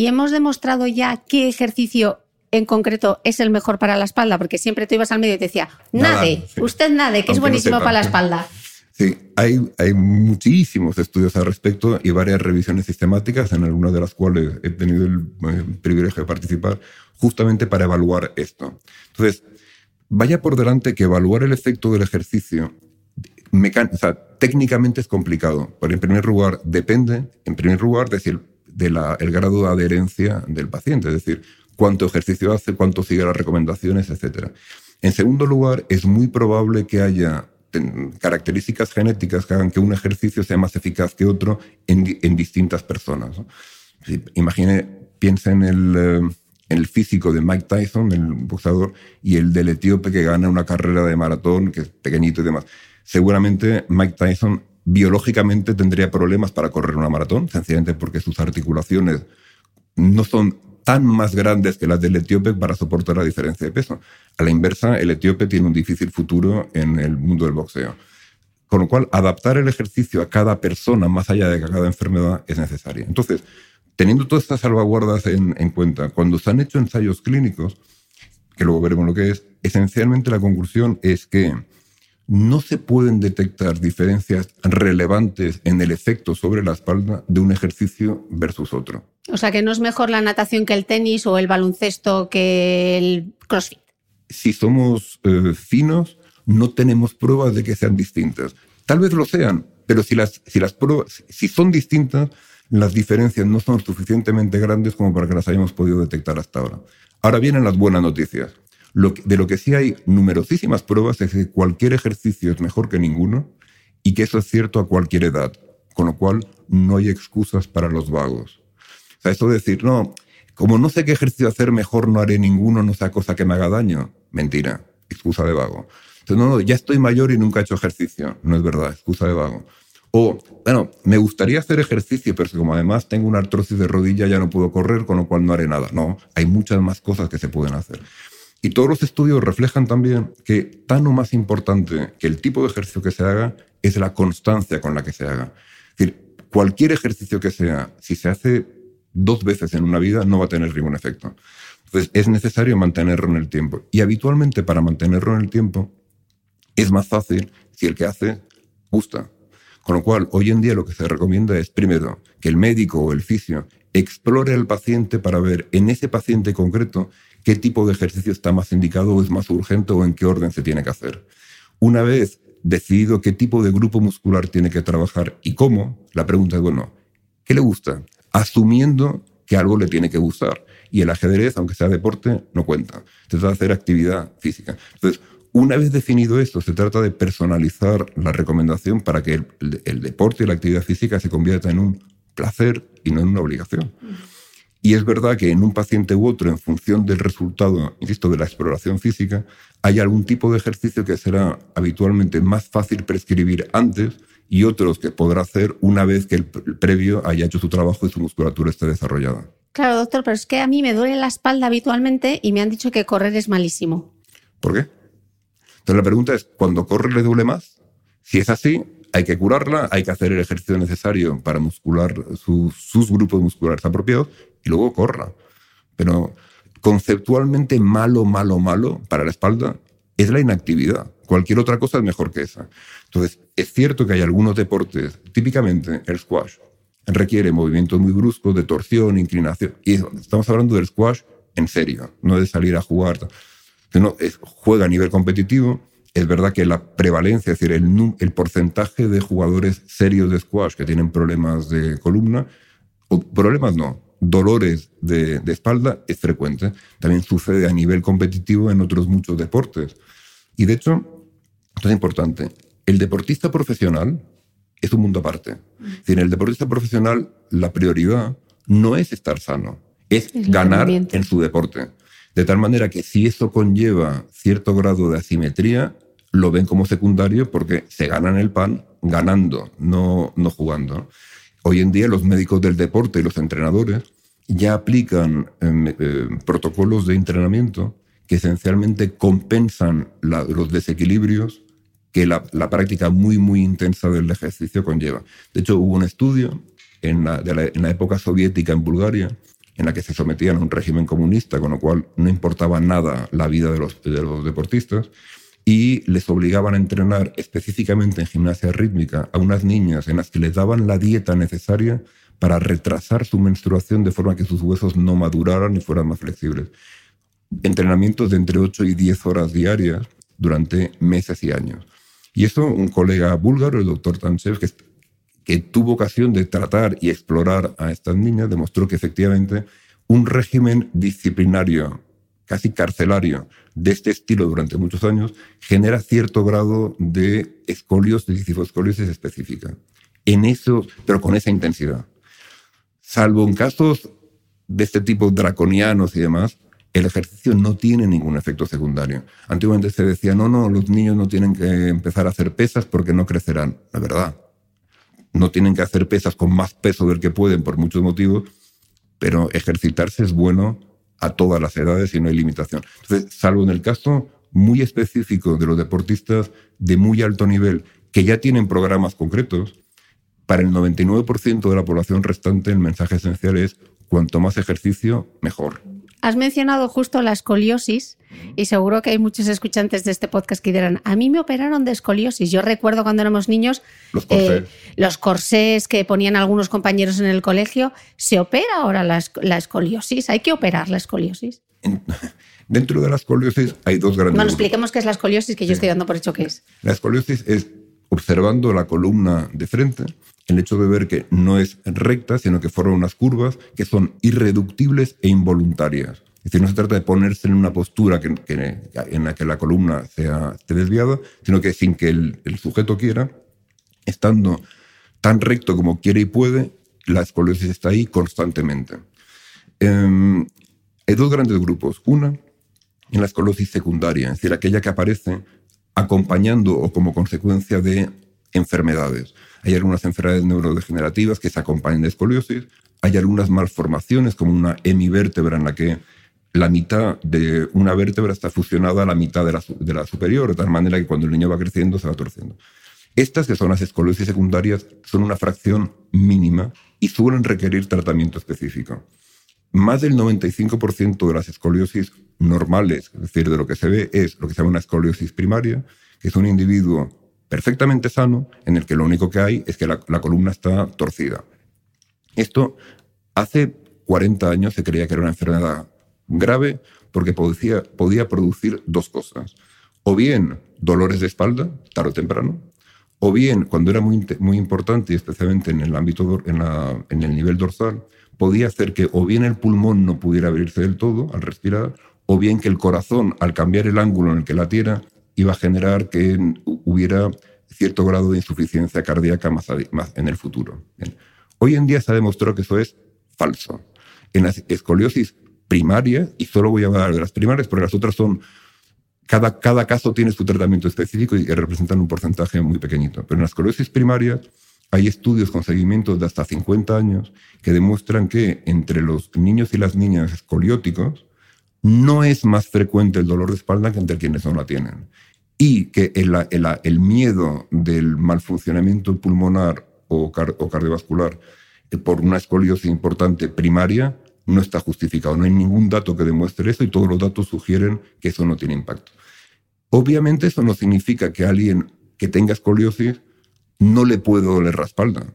Y hemos demostrado ya qué ejercicio en concreto es el mejor para la espalda, porque siempre tú ibas al medio y te decía, nade, sí. usted nade, que es Aunque buenísimo para la espalda. Sí, hay, hay muchísimos estudios al respecto y varias revisiones sistemáticas, en algunas de las cuales he tenido el eh, privilegio de participar, justamente para evaluar esto. Entonces, vaya por delante que evaluar el efecto del ejercicio o sea, técnicamente es complicado. Pero en primer lugar, depende, en primer lugar, decir, del grado de adherencia del paciente, es decir, cuánto ejercicio hace, cuánto sigue las recomendaciones, etc. En segundo lugar, es muy probable que haya características genéticas que hagan que un ejercicio sea más eficaz que otro en, di- en distintas personas. ¿no? Imagine, piensa en el, eh, el físico de Mike Tyson, el boxeador, y el del etíope que gana una carrera de maratón, que es pequeñito y demás. Seguramente Mike Tyson biológicamente tendría problemas para correr una maratón, sencillamente porque sus articulaciones no son tan más grandes que las del etíope para soportar la diferencia de peso. A la inversa, el etíope tiene un difícil futuro en el mundo del boxeo. Con lo cual, adaptar el ejercicio a cada persona, más allá de cada enfermedad, es necesario. Entonces, teniendo todas estas salvaguardas en, en cuenta, cuando se han hecho ensayos clínicos, que luego veremos lo que es, esencialmente la conclusión es que no se pueden detectar diferencias relevantes en el efecto sobre la espalda de un ejercicio versus otro. O sea, que no es mejor la natación que el tenis o el baloncesto que el crossfit. si somos eh, finos, no tenemos pruebas de que sean distintas. Tal vez lo sean, pero si las, si las pruebas, si son distintas, las diferencias no son suficientemente grandes como para que las hayamos podido detectar hasta ahora. Ahora vienen las buenas noticias. Lo que- de lo que sí hay numerosísimas pruebas es que cualquier ejercicio es mejor que ninguno y que eso es cierto a cualquier edad, con lo cual no hay excusas para los vagos. O sea, esto de decir, no, como no sé qué ejercicio hacer, mejor no haré ninguno, no sea cosa que me haga daño. Mentira, excusa de vago. Entonces, no, no, ya estoy mayor y nunca he hecho ejercicio. No es verdad, excusa de vago. O, bueno, me gustaría hacer ejercicio, pero como además tengo una artrosis de rodilla, ya no puedo correr, con lo cual no haré nada. No, hay muchas más cosas que se pueden hacer. Y todos los estudios reflejan también que tan o más importante que el tipo de ejercicio que se haga es la constancia con la que se haga. Cualquier ejercicio que sea, si se hace dos veces en una vida, no va a tener ningún efecto. Entonces, es necesario mantenerlo en el tiempo. Y habitualmente para mantenerlo en el tiempo es más fácil si el que hace gusta. Con lo cual, hoy en día lo que se recomienda es, primero, que el médico o el fisio explore al paciente para ver en ese paciente concreto qué tipo de ejercicio está más indicado o es más urgente o en qué orden se tiene que hacer. Una vez decidido qué tipo de grupo muscular tiene que trabajar y cómo, la pregunta es, bueno, ¿qué le gusta? Asumiendo que algo le tiene que gustar. Y el ajedrez, aunque sea deporte, no cuenta. Se trata de hacer actividad física. Entonces, una vez definido esto, se trata de personalizar la recomendación para que el, el deporte y la actividad física se convierta en un placer y no en una obligación. Y es verdad que en un paciente u otro, en función del resultado, insisto, de la exploración física, hay algún tipo de ejercicio que será habitualmente más fácil prescribir antes y otros que podrá hacer una vez que el pre- previo haya hecho su trabajo y su musculatura esté desarrollada. Claro, doctor, pero es que a mí me duele la espalda habitualmente y me han dicho que correr es malísimo. ¿Por qué? Entonces la pregunta es, ¿cuando corre le duele más? Si es así, hay que curarla, hay que hacer el ejercicio necesario para muscular sus, grupos musculares apropiados y luego corra. Pero conceptualmente malo, malo, malo para la espalda es la inactividad. Cualquier otra cosa es mejor que esa. Entonces, es cierto que hay algunos deportes, típicamente el squash, requiere movimientos muy bruscos de torsión, inclinación. Y estamos hablando del squash en serio, no de salir a jugar. No, es, juega a nivel competitivo. Es verdad que la prevalencia, es decir, el, porcentaje de jugadores serios de squash que tienen problemas de columna, o problemas no, dolores de, de espalda es frecuente. También sucede a nivel competitivo en otros muchos deportes. Y de hecho, esto es importante, el deportista profesional es un mundo aparte. Es decir, en el deportista profesional la prioridad no es estar sano, es, ganar en su deporte. De tal manera que si eso conlleva cierto grado de asimetría, lo ven como secundario porque se ganan el pan ganando, no, no jugando. Hoy en día los médicos del deporte y los entrenadores ya aplican em, eh, protocolos de entrenamiento que esencialmente compensan los desequilibrios que la, práctica muy, muy intensa del ejercicio conlleva. De hecho, hubo un estudio en la, en la época soviética en Bulgaria en la que se sometían a un régimen comunista, con lo cual no importaba nada la vida de los, de los deportistas, y les obligaban a entrenar específicamente en gimnasia rítmica a unas niñas en las que les daban la dieta necesaria para retrasar su menstruación de forma que sus huesos no maduraran y fueran más flexibles. Entrenamientos de entre 8 y 10 horas diarias durante meses y años. Y eso un colega búlgaro, el doctor Tanchev, que, que tuvo ocasión de tratar y explorar a estas niñas, demostró que efectivamente un régimen disciplinario casi carcelario de este estilo durante muchos años genera cierto grado de escoliosis y escoliosis específica. En eso, pero con esa intensidad. Salvo en casos de este tipo draconianos y demás, el ejercicio no tiene ningún efecto secundario. Antiguamente se decía, no, no, los niños no tienen que empezar a hacer pesas porque no crecerán. La verdad, no tienen que hacer pesas con más peso del que pueden por muchos motivos, pero ejercitarse es bueno a todas las edades y no hay limitación. Entonces, salvo en el caso muy específico de los deportistas de muy alto nivel que ya tienen programas concretos, para el 99% de la población restante el mensaje esencial es cuanto más ejercicio, mejor. Has mencionado justo la escoliosis y seguro que hay muchos escuchantes de este podcast que dirán, a mí me operaron de escoliosis. Yo recuerdo cuando éramos niños los corsés, eh, los corsés que ponían algunos compañeros en el colegio. ¿Se opera ahora la, escoliosis? ¿Hay que operar la escoliosis? [laughs] dentro de la escoliosis hay dos grandes... Bueno, expliquemos qué es la escoliosis, que yo estoy dando por hecho que es. La escoliosis es observando la columna de frente, el hecho de ver que no es recta, sino que forma unas curvas que son irreductibles e involuntarias. Es decir, no se trata de ponerse en una postura en la que la columna sea, esté desviada, sino que sin que el, sujeto quiera, estando tan recto como quiere y puede, la escoliosis está ahí constantemente. Em, hay dos grandes grupos. Una, en la escoliosis secundaria, es decir, aquella que aparece acompañando o como consecuencia de enfermedades. Hay algunas enfermedades neurodegenerativas que se acompañan de escoliosis, hay algunas malformaciones como una hemivértebra en la que la mitad de una vértebra está fusionada a la mitad de la, de la superior, de tal manera que cuando el niño va creciendo se va torciendo. Estas, que son las escoliosis secundarias, son una fracción mínima y suelen requerir tratamiento específico. Más del 95% de las escoliosis normales, es decir, de lo que se ve, es lo que se llama una escoliosis primaria, que es un individuo perfectamente sano en el que lo único que hay es que la, columna está torcida. Esto hace 40 años se creía que era una enfermedad grave porque podía, producir dos cosas. O bien dolores de espalda, tarde o temprano, o bien, cuando era muy, muy importante, especialmente en el ámbito, en, en el nivel dorsal, podía hacer que o bien el pulmón no pudiera abrirse del todo al respirar, o bien que el corazón, al cambiar el ángulo en el que latiera, iba a generar que hubiera cierto grado de insuficiencia cardíaca más, en el futuro. Hoy en día se ha demostrado que eso es falso. En la escoliosis primaria, y solo voy a hablar de las primarias porque las otras son, cada, cada caso tiene su tratamiento específico y representan un porcentaje muy pequeñito. Pero en la escoliosis primaria hay estudios con seguimientos de hasta 50 años que demuestran que entre los niños y las niñas escolióticos no es más frecuente el dolor de espalda que entre quienes no la tienen. Y que el, miedo del mal funcionamiento pulmonar o, cardiovascular eh, por una escoliosis importante primaria no está justificado. No hay ningún dato que demuestre eso y todos los datos sugieren que eso no tiene impacto. Obviamente eso no significa que alguien que tenga escoliosis no le puede doler la espalda.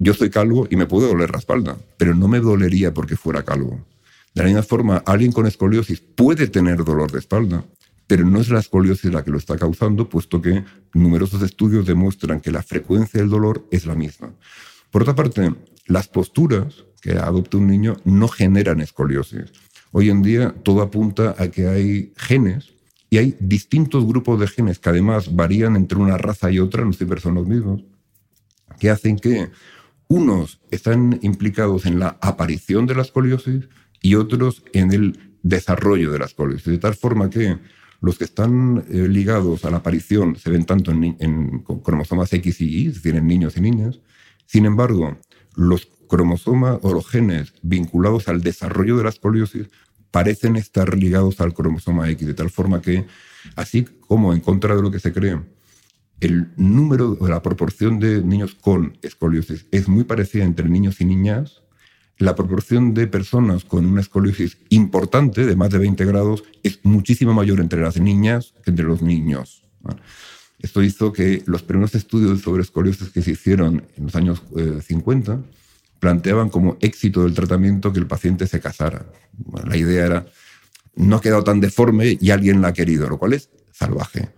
Yo soy calvo y me puede doler la espalda, pero no me dolería porque fuera calvo. De la misma forma, alguien con escoliosis puede tener dolor de espalda, pero no es la escoliosis la que lo está causando, puesto que numerosos estudios demuestran que la frecuencia del dolor es la misma. Por otra parte, las posturas que adopta un niño no generan escoliosis. Hoy en día todo apunta a que hay genes y hay distintos grupos de genes que además varían entre una raza y otra, no siempre son los mismos, que hacen que Unos están implicados en la aparición de la escoliosis y otros en el desarrollo de la escoliosis, de tal forma que los que están eh, ligados a la aparición se ven tanto en, en, cromosomas X y Y, es decir, en niños y niñas. Sin embargo, los cromosomas o los genes vinculados al desarrollo de la escoliosis parecen estar ligados al cromosoma X, de tal forma que, así como en contra de lo que se cree, el número o la proporción de niños con escoliosis es muy parecida entre niños y niñas, la proporción de personas con una escoliosis importante, de más de 20 grados, es muchísimo mayor entre las niñas que entre los niños. Esto hizo que los primeros estudios sobre escoliosis que se hicieron en los años 50 eh, planteaban como éxito del tratamiento que el paciente se casara. la idea era, no ha quedado tan deforme y alguien la ha querido, lo cual es salvaje.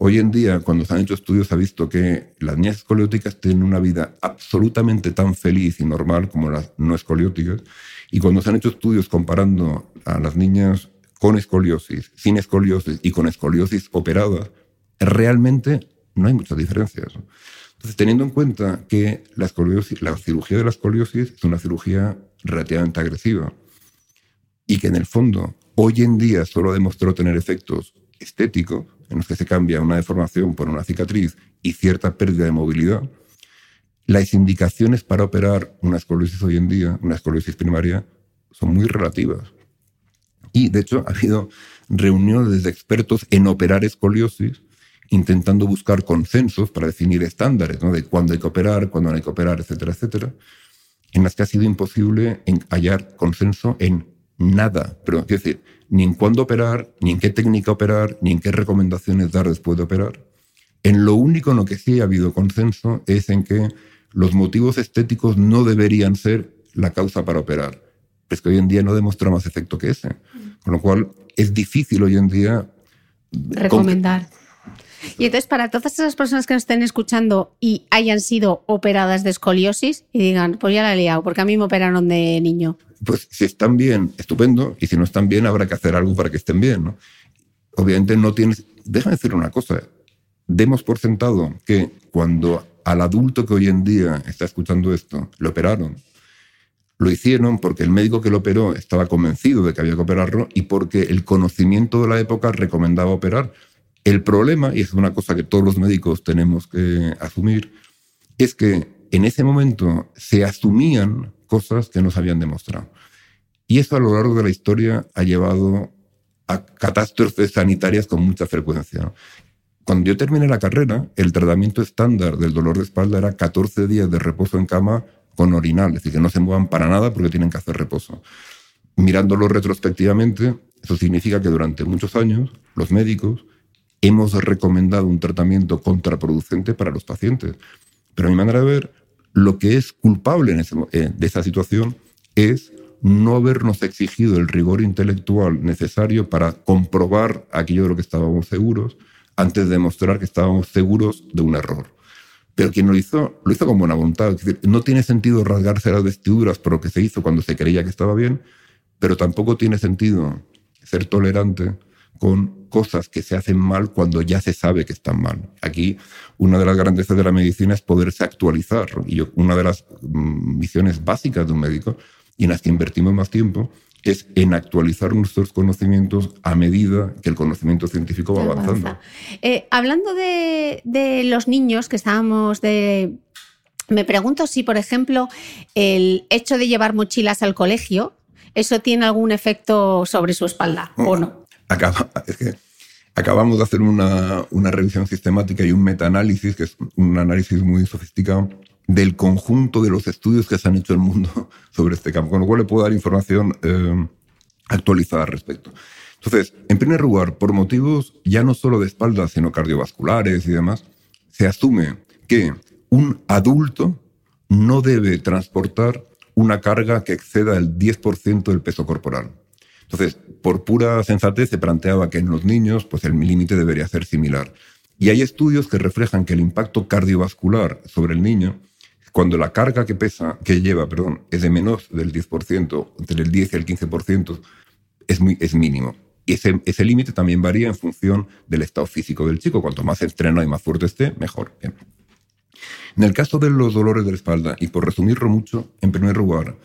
Hoy en día, cuando se han hecho estudios, se ha visto que las niñas escolióticas tienen una vida absolutamente tan feliz y normal como las no escolióticas. Y cuando se han hecho estudios comparando a las niñas con escoliosis, sin escoliosis y con escoliosis operada, realmente no hay muchas diferencias. Entonces, teniendo en cuenta que la, escoliosis, la cirugía de la escoliosis es una cirugía relativamente agresiva y que en el fondo hoy en día solo ha demostrado tener efectos estéticos, en los que se cambia una deformación por una cicatriz y cierta pérdida de movilidad, las indicaciones para operar una escoliosis hoy en día, una escoliosis primaria, son muy relativas. Y, de hecho, ha habido reuniones de expertos en operar escoliosis intentando buscar consensos para definir estándares, ¿no? de cuándo hay que operar, cuándo no hay que operar, etcétera, etcétera, en las que ha sido imposible hallar consenso en nada. Pero, quiero decir, ni en cuándo operar, ni en qué técnica operar, ni en qué recomendaciones dar después de operar. En lo único en lo que sí ha habido consenso es en que los motivos estéticos no deberían ser la causa para operar. Es que hoy en día no demuestra más efecto que ese. Con lo cual es difícil hoy en día recomendar. Y entonces, para todas esas personas que nos estén escuchando y hayan sido operadas de escoliosis y digan, pues ya la he liado, porque a mí me operaron de niño. Pues si están bien, estupendo, y si no están bien, habrá que hacer algo para que estén bien. ¿no? Obviamente no tienes... Déjame decir una cosa. Demos por sentado que cuando al adulto que hoy en día está escuchando esto, lo operaron, lo hicieron porque el médico que lo operó estaba convencido de que había que operarlo y porque el conocimiento de la época recomendaba operar. El problema, y es una cosa que todos los médicos tenemos que asumir, es que en ese momento se asumían cosas que no se habían demostrado. Y eso a lo largo de la historia ha llevado a catástrofes sanitarias con mucha frecuencia. Cuando yo terminé la carrera, el tratamiento estándar del dolor de espalda era 14 días de reposo en cama con orinal, es decir, que no se muevan para nada porque tienen que hacer reposo. Mirándolo retrospectivamente, eso significa que durante muchos años los médicos hemos recomendado un tratamiento contraproducente para los pacientes. Pero a mi manera de ver, lo que es culpable eh, de esa situación es no habernos exigido el rigor intelectual necesario para comprobar aquello de lo que estábamos seguros antes de demostrar que estábamos seguros de un error. Pero quien lo hizo, lo hizo con buena voluntad. no tiene sentido rasgarse las vestiduras por lo que se hizo cuando se creía que estaba bien, pero tampoco tiene sentido ser tolerante con cosas que se hacen mal cuando ya se sabe que están mal. Aquí una de las grandezas de la medicina es poderse actualizar y una de las mm, misiones básicas de un médico y en las que invertimos más tiempo es en actualizar nuestros conocimientos a medida que el conocimiento científico va avanzando. Eh, hablando de, de los niños que estábamos de... Me pregunto si, por ejemplo, el hecho de llevar mochilas al colegio, ¿eso tiene algún efecto sobre su espalda o no? Acabamos de hacer una, una revisión sistemática y un metaanálisis, que es un análisis muy sofisticado, del conjunto de los estudios que se han hecho en el mundo [laughs] sobre este campo, con lo cual le puedo dar información eh, actualizada al respecto. Entonces, en primer lugar, por motivos ya no solo de espalda, sino cardiovasculares y demás, se asume que un adulto no debe transportar una carga que exceda el 10% del peso corporal. Entonces, por pura sensatez se planteaba que en los niños pues el límite debería ser similar. Y hay estudios que reflejan que el impacto cardiovascular sobre el niño, cuando la carga que pesa, que lleva, perdón, es de menos del 10%, entre el 10 y el 15%, es, muy, es mínimo. Y ese, ese límite también varía en función del estado físico del chico. Cuanto más entrenado y más fuerte esté, mejor. En el caso de los dolores de la espalda, y por resumirlo mucho, en primer lugar,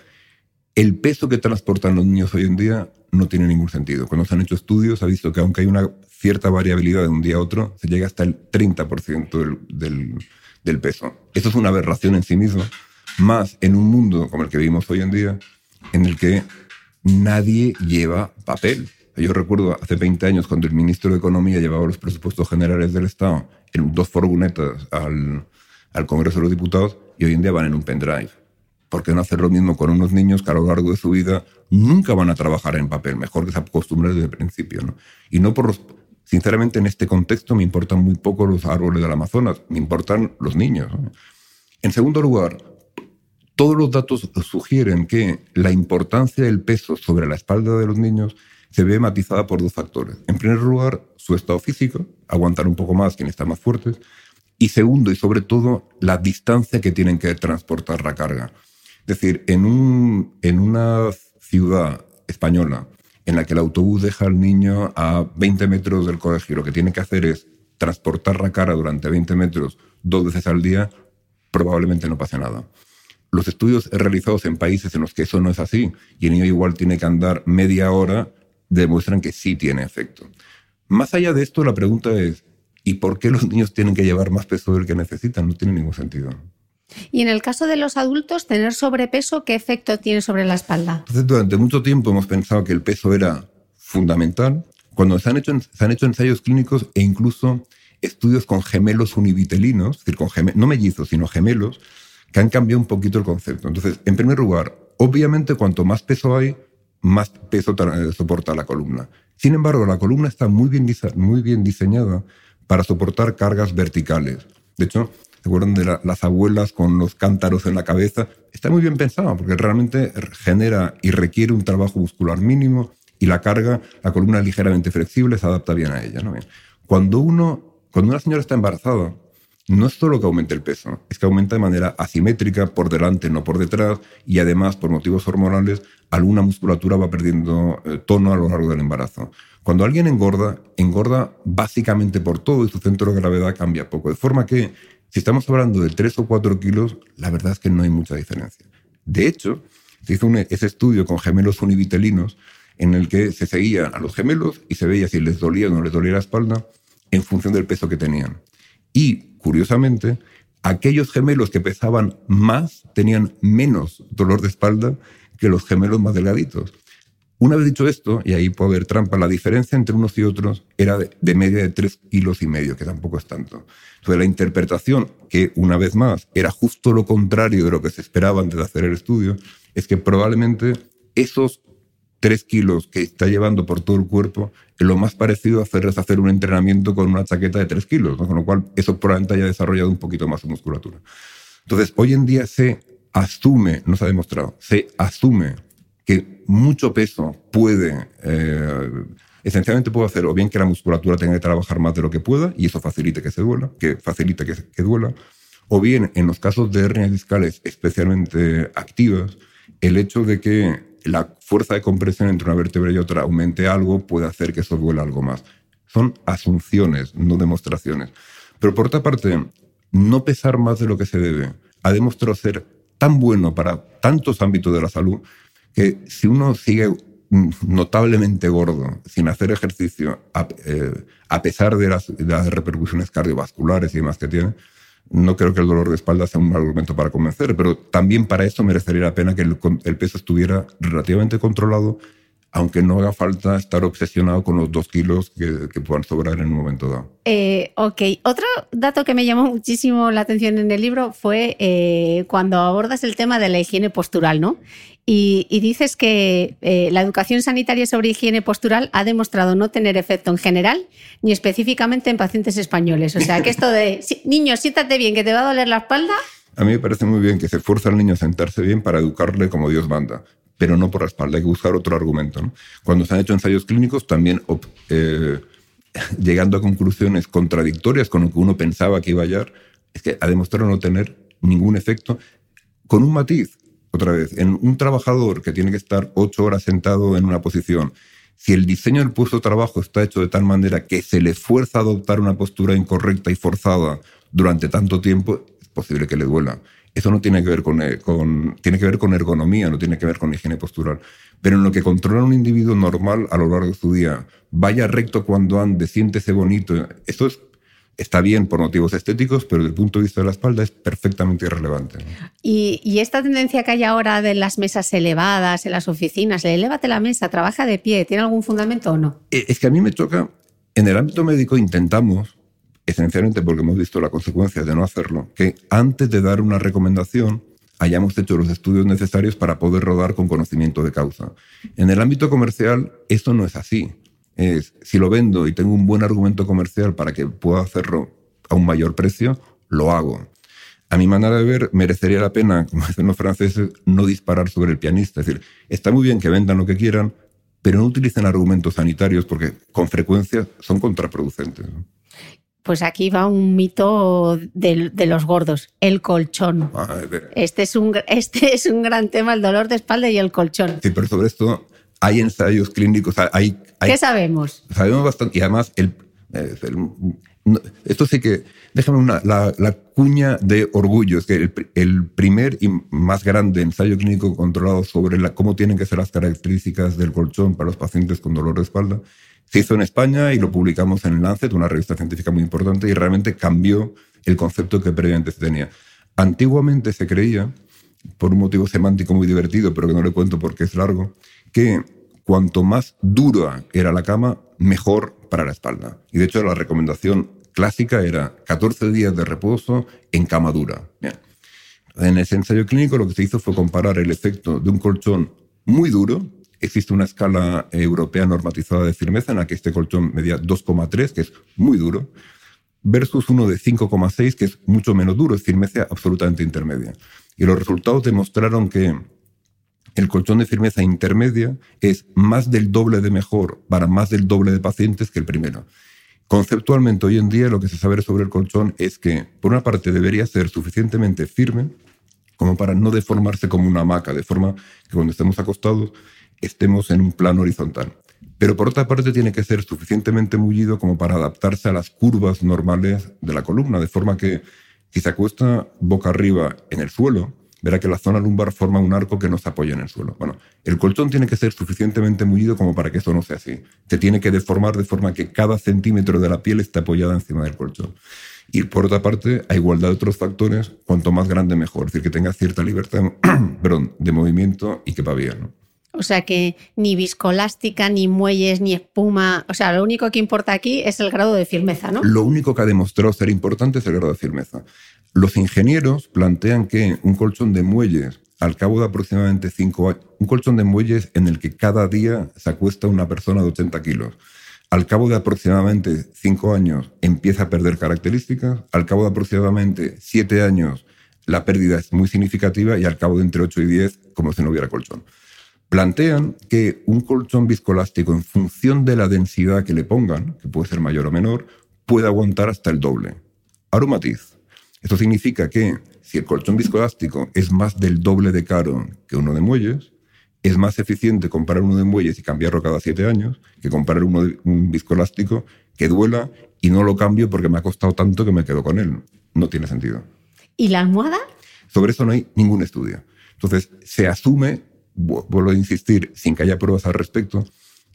el peso que transportan los niños hoy en día no tiene ningún sentido. Cuando se han hecho estudios, se ha visto que aunque hay una cierta variabilidad de un día a otro, se llega hasta el 30% del, peso. Eso es una aberración en sí misma, más en un mundo como el que vivimos hoy en día, en el que nadie lleva papel. Yo recuerdo hace 20 años cuando el ministro de Economía llevaba los presupuestos generales del Estado en dos furgonetas al, al Congreso de los Diputados y hoy en día van en un pendrive. ¿Por qué no hacer lo mismo con unos niños que a lo largo de su vida nunca van a trabajar en papel? Mejor que se acostumbren desde el principio. ¿no? Y no por los Sinceramente, en este contexto me importan muy poco los árboles del Amazonas, me importan los niños. En segundo lugar, todos los datos sugieren que la importancia del peso sobre la espalda de los niños se ve matizada por dos factores. En primer lugar, su estado físico, aguantar un poco más quienes están más fuertes. Y segundo, y sobre todo, la distancia que tienen que transportar la carga. Es decir, en, un, en una ciudad española en la que el autobús deja al niño a 20 metros del colegio. Lo que tiene que hacer es transportar la cara durante 20 metros dos veces al día, probablemente no pase nada. Los estudios realizados en países en los que eso no es así y el niño igual tiene que andar media hora demuestran que sí tiene efecto. Más allá de esto, la pregunta es, ¿y por qué los niños tienen que llevar más peso del que necesitan? No tiene ningún sentido. Y en el caso de los adultos, tener sobrepeso, ¿qué efecto tiene sobre la espalda? Entonces, durante mucho tiempo hemos pensado que el peso era fundamental. Cuando se han hecho, se han hecho ensayos clínicos e incluso estudios con gemelos univitelinos, es decir, con no mellizos, sino gemelos, que han cambiado un poquito el concepto. Entonces, en primer lugar, obviamente cuanto más peso hay, más peso eh, soporta la columna. Sin embargo, la columna está muy bien diseñada para soportar cargas verticales. De hecho, ¿Se acuerdan de las abuelas con los cántaros en la cabeza? Está muy bien pensado porque realmente genera y requiere un trabajo muscular mínimo y la carga, la columna es ligeramente flexible, se adapta bien a ella. ¿no? Cuando, uno, cuando una señora está embarazada, no es solo que aumente el peso, es que aumenta de manera asimétrica, por delante, no por detrás, y además, por motivos hormonales, alguna musculatura va perdiendo eh, tono a lo largo del embarazo. Cuando alguien engorda, engorda básicamente por todo y su centro de gravedad cambia poco, de forma que si estamos hablando de 3 o 4 kilos, la verdad es que no hay mucha diferencia. De hecho, se hizo ese estudio con gemelos univitelinos en el que se seguían a los gemelos y se veía si les dolía o no les dolía la espalda en función del peso que tenían. Y, curiosamente, aquellos gemelos que pesaban más tenían menos dolor de espalda que los gemelos más delgaditos. Una vez dicho esto, y ahí puede haber trampa, la diferencia entre unos y otros era de, media de tres kilos y medio, que tampoco es tanto. Entonces la interpretación, que una vez más era justo lo contrario de lo que se esperaba antes de hacer el estudio, es que probablemente esos tres kilos que está llevando por todo el cuerpo, lo más parecido a hacer es hacer un entrenamiento con una chaqueta de tres kilos, con lo cual eso probablemente haya desarrollado un poquito más su musculatura. Entonces, hoy en día se asume, no se ha demostrado, se asume que mucho peso puede, eh, esencialmente puede hacer o bien que la musculatura tenga que trabajar más de lo que pueda y eso facilite que se duela, que facilite que, duela, o bien en los casos de hernias discales especialmente activas, el hecho de que la fuerza de compresión entre una vértebra y otra aumente algo puede hacer que eso duela algo más. Son asunciones, no demostraciones. Pero por otra parte, no pesar más de lo que se debe ha demostrado ser tan bueno para tantos ámbitos de la salud que si uno sigue notablemente gordo, sin hacer ejercicio, a, eh, pesar de las, repercusiones cardiovasculares y demás que tiene, no creo que el dolor de espalda sea un argumento para convencer, pero también para eso merecería la pena que el peso estuviera relativamente controlado aunque no haga falta estar obsesionado con los dos kilos que, puedan sobrar en un momento dado. Eh, ok, otro dato que me llamó muchísimo la atención en el libro fue eh, cuando abordas el tema de la higiene postural, ¿no? Y, dices que eh, la educación sanitaria sobre higiene postural ha demostrado no tener efecto en general ni específicamente en pacientes españoles. O sea, que esto de, [laughs] niños, siéntate bien, que te va a doler la espalda, a mí me parece muy bien que se fuerza al niño a sentarse bien para educarle como Dios manda pero no por la espalda. Hay que buscar otro argumento. Cuando se han hecho ensayos clínicos, también eh, [laughs] llegando a conclusiones contradictorias con lo que uno pensaba que iba a hallar, es que ha demostrado no tener ningún efecto, con un matiz. Otra vez, en un trabajador que tiene que estar ocho horas sentado en una posición, si el diseño del puesto de trabajo está hecho de tal manera que se le fuerza a adoptar una postura incorrecta y forzada durante tanto tiempo, es posible que le duela. Eso no tiene que ver con, eh, con, tiene que ver con ergonomía, no tiene que ver con higiene postural. Pero en lo que controla un individuo normal a lo largo de su día, vaya recto cuando ande, siéntese bonito, eso es está bien por motivos estéticos, pero desde el punto de vista de la espalda es perfectamente irrelevante. Y, y, esta tendencia que hay ahora de las mesas elevadas en las oficinas, elévate la mesa, trabaja de pie, ¿tiene algún fundamento o no? Eh, es que a mí me choca, en el ámbito médico intentamos, esencialmente porque hemos visto la consecuencia de no hacerlo, que antes de dar una recomendación hayamos hecho los estudios necesarios para poder rodar con conocimiento de causa. En el ámbito comercial esto no es así si lo vendo y tengo un buen argumento comercial para que pueda hacerlo a un mayor precio, lo hago. A mi manera de ver, merecería la pena, [laughs] como dicen los franceses, no disparar sobre el pianista. Es decir, está muy bien que vendan lo que quieran, pero no utilicen argumentos sanitarios porque con frecuencia son contraproducentes. Pues aquí va un mito de, los gordos, el colchón. este, es un, [laughs] este es un gran tema, el dolor de espalda y el colchón. Sí, pero sobre esto hay ensayos clínicos, hay, ¿Qué sabemos? Sabemos bastante, y además el, esto sí que, déjame una, la, cuña de orgullo, es que el, el, primer y más grande ensayo clínico controlado sobre la, cómo tienen que ser las características del colchón para los pacientes con dolor de espalda se hizo en España y lo publicamos en Lancet, una revista científica muy importante, y realmente cambió el concepto que previamente se tenía. Antiguamente se creía, por un motivo semántico muy divertido, pero que no le cuento porque es largo, que cuanto más dura era la cama, mejor para la espalda. Y de hecho la recomendación clásica era 14 días de reposo en cama dura. En ese ensayo clínico lo que se hizo fue comparar el efecto de un colchón muy duro. Existe una escala europea normatizada de firmeza en la que este colchón medía 2,3, que es muy duro, versus uno de 5,6, que es mucho menos duro, es firmeza absolutamente intermedia. Y los resultados demostraron que el colchón de firmeza intermedia es más del doble de mejor para más del doble de pacientes que el primero. Conceptualmente, hoy en día lo que se sabe sobre el colchón es que, por una parte, debería ser suficientemente firme como para no deformarse como una hamaca, de forma que cuando estemos acostados estemos en un plano horizontal. Pero por otra parte, tiene que ser suficientemente mullido como para adaptarse a las curvas normales de la columna, de forma que si se acuesta boca arriba en el suelo, verá que la zona lumbar forma un arco que nos apoya en el suelo. Bueno, el colchón tiene que ser suficientemente mullido como para que eso no sea así. Se tiene que deformar de forma que cada centímetro de la piel esté apoyada encima del colchón. Y por otra parte, a igualdad de otros factores, cuanto más grande mejor, es decir, que tenga cierta libertad [clears throat] de movimiento y que va bien. O sea que ni viscolástica, ni muelles, ni espuma. O sea, lo único que importa aquí es el grado de firmeza, ¿no? Lo único que ha demostrado ser importante es el grado de firmeza. Los ingenieros plantean que un colchón de muelles, al cabo de aproximadamente cinco años, un colchón de muelles en el que cada día se acuesta una persona de 80 kilos, al cabo de aproximadamente cinco años empieza a perder características, al cabo de aproximadamente siete años la pérdida es muy significativa y al cabo de entre 8 y 10 como si no hubiera colchón. Plantean que un colchón viscoelástico en función de la densidad que le pongan, que puede ser mayor o menor, puede aguantar hasta el doble. Aromatiz. Esto significa que si el colchón viscoelástico es más del doble de caro que uno de muelles, es más eficiente comprar uno de muelles y cambiarlo cada siete años que comprar uno de, un viscoelástico que duela y no lo cambio porque me ha costado tanto que me quedo con él. No tiene sentido. ¿Y la almohada? Sobre eso no hay ningún estudio. Entonces, se asume, vuelvo a insistir, sin que haya pruebas al respecto,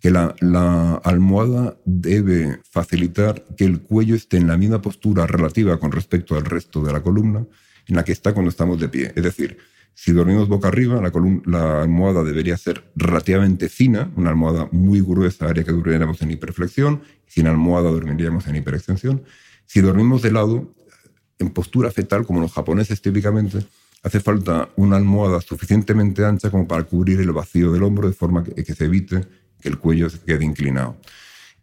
que la, almohada debe facilitar que el cuello esté en la misma postura relativa con respecto al resto de la columna en la que está cuando estamos de pie. Es decir, si dormimos boca arriba, la, almohada debería ser relativamente fina, una almohada muy gruesa haría que durmiéramos en hiperflexión, sin almohada dormiríamos en hiperextensión. Si dormimos de lado, en postura fetal, como los japoneses típicamente, hace falta una almohada suficientemente ancha como para cubrir el vacío del hombro de forma que, se evite que el cuello se quede inclinado.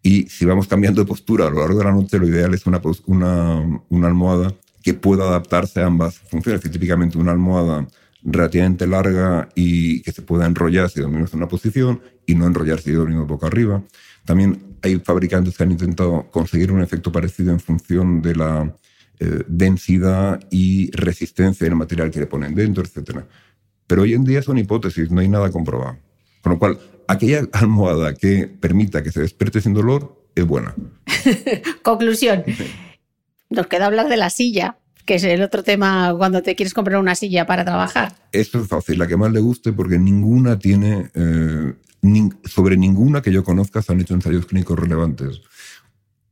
Y si vamos cambiando de postura a lo largo de la noche, lo ideal es una, una, almohada que pueda adaptarse a ambas funciones. típicamente una almohada relativamente larga y que se pueda enrollar si dormimos en una posición y no enrollar si dormimos boca arriba. También hay fabricantes que han intentado conseguir un efecto parecido en función de la eh, densidad y resistencia del material que le ponen dentro, etc. Pero hoy en día son hipótesis, no hay nada comprobado. Con lo cual, aquella almohada que permita que se despierte sin dolor es buena. [laughs] Conclusión. Nos queda hablar de la silla, que es el otro tema cuando te quieres comprar una silla para trabajar. Esto es fácil, la que más le guste, porque ninguna tiene, eh, sobre ninguna que yo conozca se han hecho ensayos clínicos relevantes.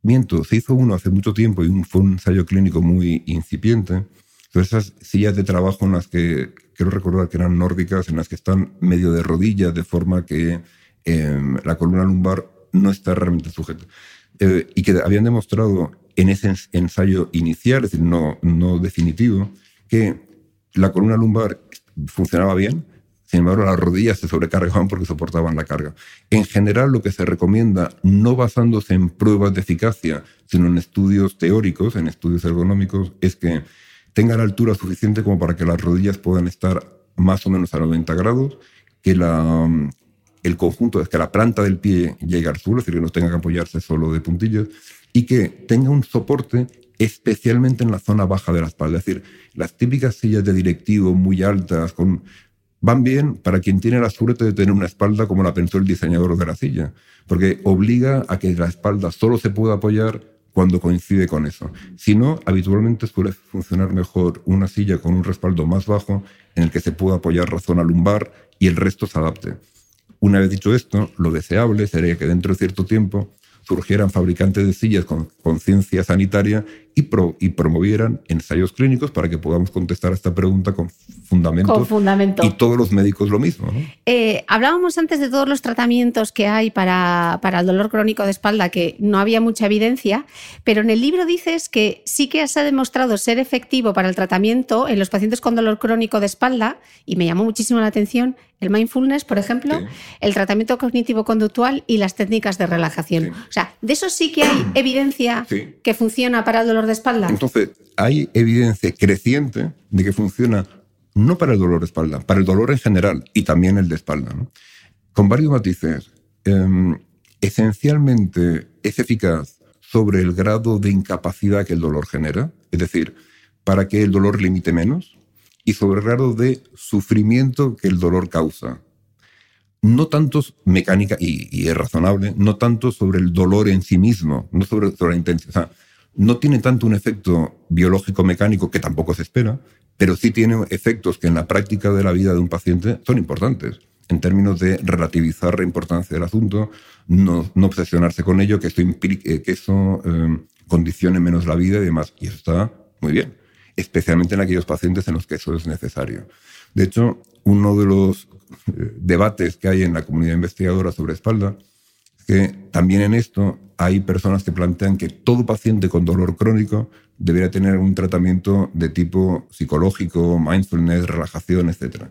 Miento, se hizo uno hace mucho tiempo y fue un ensayo clínico muy incipiente. Pero esas sillas de trabajo en las que quiero recordar que eran nórdicas, en las que están medio de rodillas, de forma que em, la columna lumbar no está realmente sujeta. Eh, y que habían demostrado en ese ensayo inicial, es decir, no definitivo, que la columna lumbar funcionaba bien, sin embargo, las rodillas se sobrecargaban porque soportaban la carga. En general, lo que se recomienda, no basándose en pruebas de eficacia, sino en estudios teóricos, en estudios ergonómicos, es que tenga la altura suficiente como para que las rodillas puedan estar más o menos a 90 grados, que la, el conjunto, es que la planta del pie llegue al suelo, es decir, que no tenga que apoyarse solo de puntillas, y que tenga un soporte especialmente en la zona baja de la espalda. Es decir, las típicas sillas de directivo muy altas, con van bien para quien tiene la suerte de tener una espalda como la pensó el diseñador de la silla, porque obliga a que la espalda solo se pueda apoyar cuando coincide con eso. Si no, habitualmente suele funcionar mejor una silla con un respaldo más bajo en el que se pueda apoyar la zona lumbar y el resto se adapte. Una vez dicho esto, lo deseable sería que dentro de cierto tiempo surgieran fabricantes de sillas con conciencia sanitaria y, y, promovieran ensayos clínicos para que podamos contestar a esta pregunta con fundamento. Con fundamento. Y todos los médicos lo mismo. Eh, hablábamos antes de todos los tratamientos que hay para, para, el dolor crónico de espalda, que no había mucha evidencia, pero en el libro dices que sí que se ha demostrado ser efectivo para el tratamiento en los pacientes con dolor crónico de espalda, y me llamó muchísimo la atención el mindfulness, por ejemplo, el tratamiento cognitivo-conductual y las técnicas de relajación. O sea, de eso sí que hay [clears throat] evidencia que funciona para el dolor de espalda. Entonces, hay evidencia creciente de que funciona no para el dolor de espalda, para el dolor en general y también el de espalda. Con varios matices. Em, esencialmente es eficaz sobre el grado de incapacidad que el dolor genera, es decir, para que el dolor limite menos, y sobre el grado de sufrimiento que el dolor causa. No tanto mecánica, y, es razonable, no tanto sobre el dolor en sí mismo, no sobre, la intensidad. no tiene tanto un efecto biológico mecánico que tampoco se espera, pero sí tiene efectos que en la práctica de la vida de un paciente son importantes en términos de relativizar la importancia del asunto, no, obsesionarse con ello, que eso, implique, que eso eh, condicione menos la vida y demás. Y eso está muy bien especialmente en aquellos pacientes en los que eso es necesario. De hecho, uno de los eh, debates que hay en la comunidad investigadora sobre espalda es que también en esto hay personas que plantean que todo paciente con dolor crónico debería tener un tratamiento de tipo psicológico, mindfulness, relajación, etc.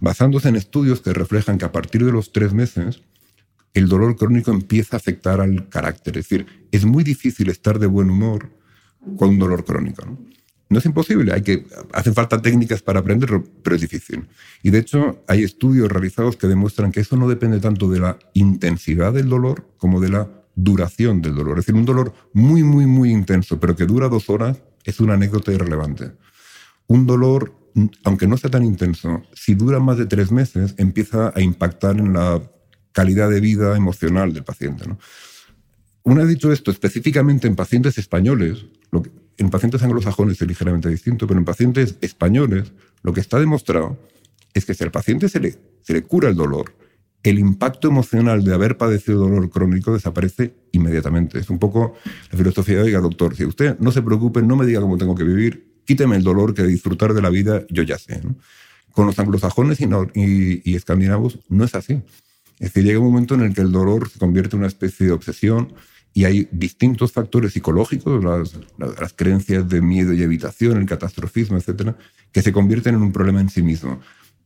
Basándose en estudios que reflejan que a partir de los tres meses el dolor crónico empieza a afectar al carácter. Es decir, es muy difícil estar de buen humor con un dolor crónico. No es imposible, hay que, hacen falta técnicas para aprenderlo, pero es difícil. Y de hecho hay estudios realizados que demuestran que eso no depende tanto de la intensidad del dolor como de la duración del dolor. Es decir, un dolor muy, muy, muy intenso, pero que dura dos horas, es una anécdota irrelevante. Un dolor, aunque no sea tan intenso, si dura más de tres meses, empieza a impactar en la calidad de vida emocional del paciente. Una vez dicho esto, específicamente en pacientes españoles, lo que, en pacientes anglosajones es ligeramente distinto, pero en pacientes españoles lo que está demostrado es que si al paciente se le, se le cura el dolor, el impacto emocional de haber padecido dolor crónico desaparece inmediatamente. Es un poco la filosofía de, oiga, doctor, si usted no se preocupe, no me diga cómo tengo que vivir, quíteme el dolor que disfrutar de la vida yo ya sé. Con los anglosajones y, y, y escandinavos no es así. Es que llega un momento en el que el dolor se convierte en una especie de obsesión, y hay distintos factores psicológicos, las, creencias de miedo y evitación, el catastrofismo, etcétera, que se convierten en un problema en sí mismo.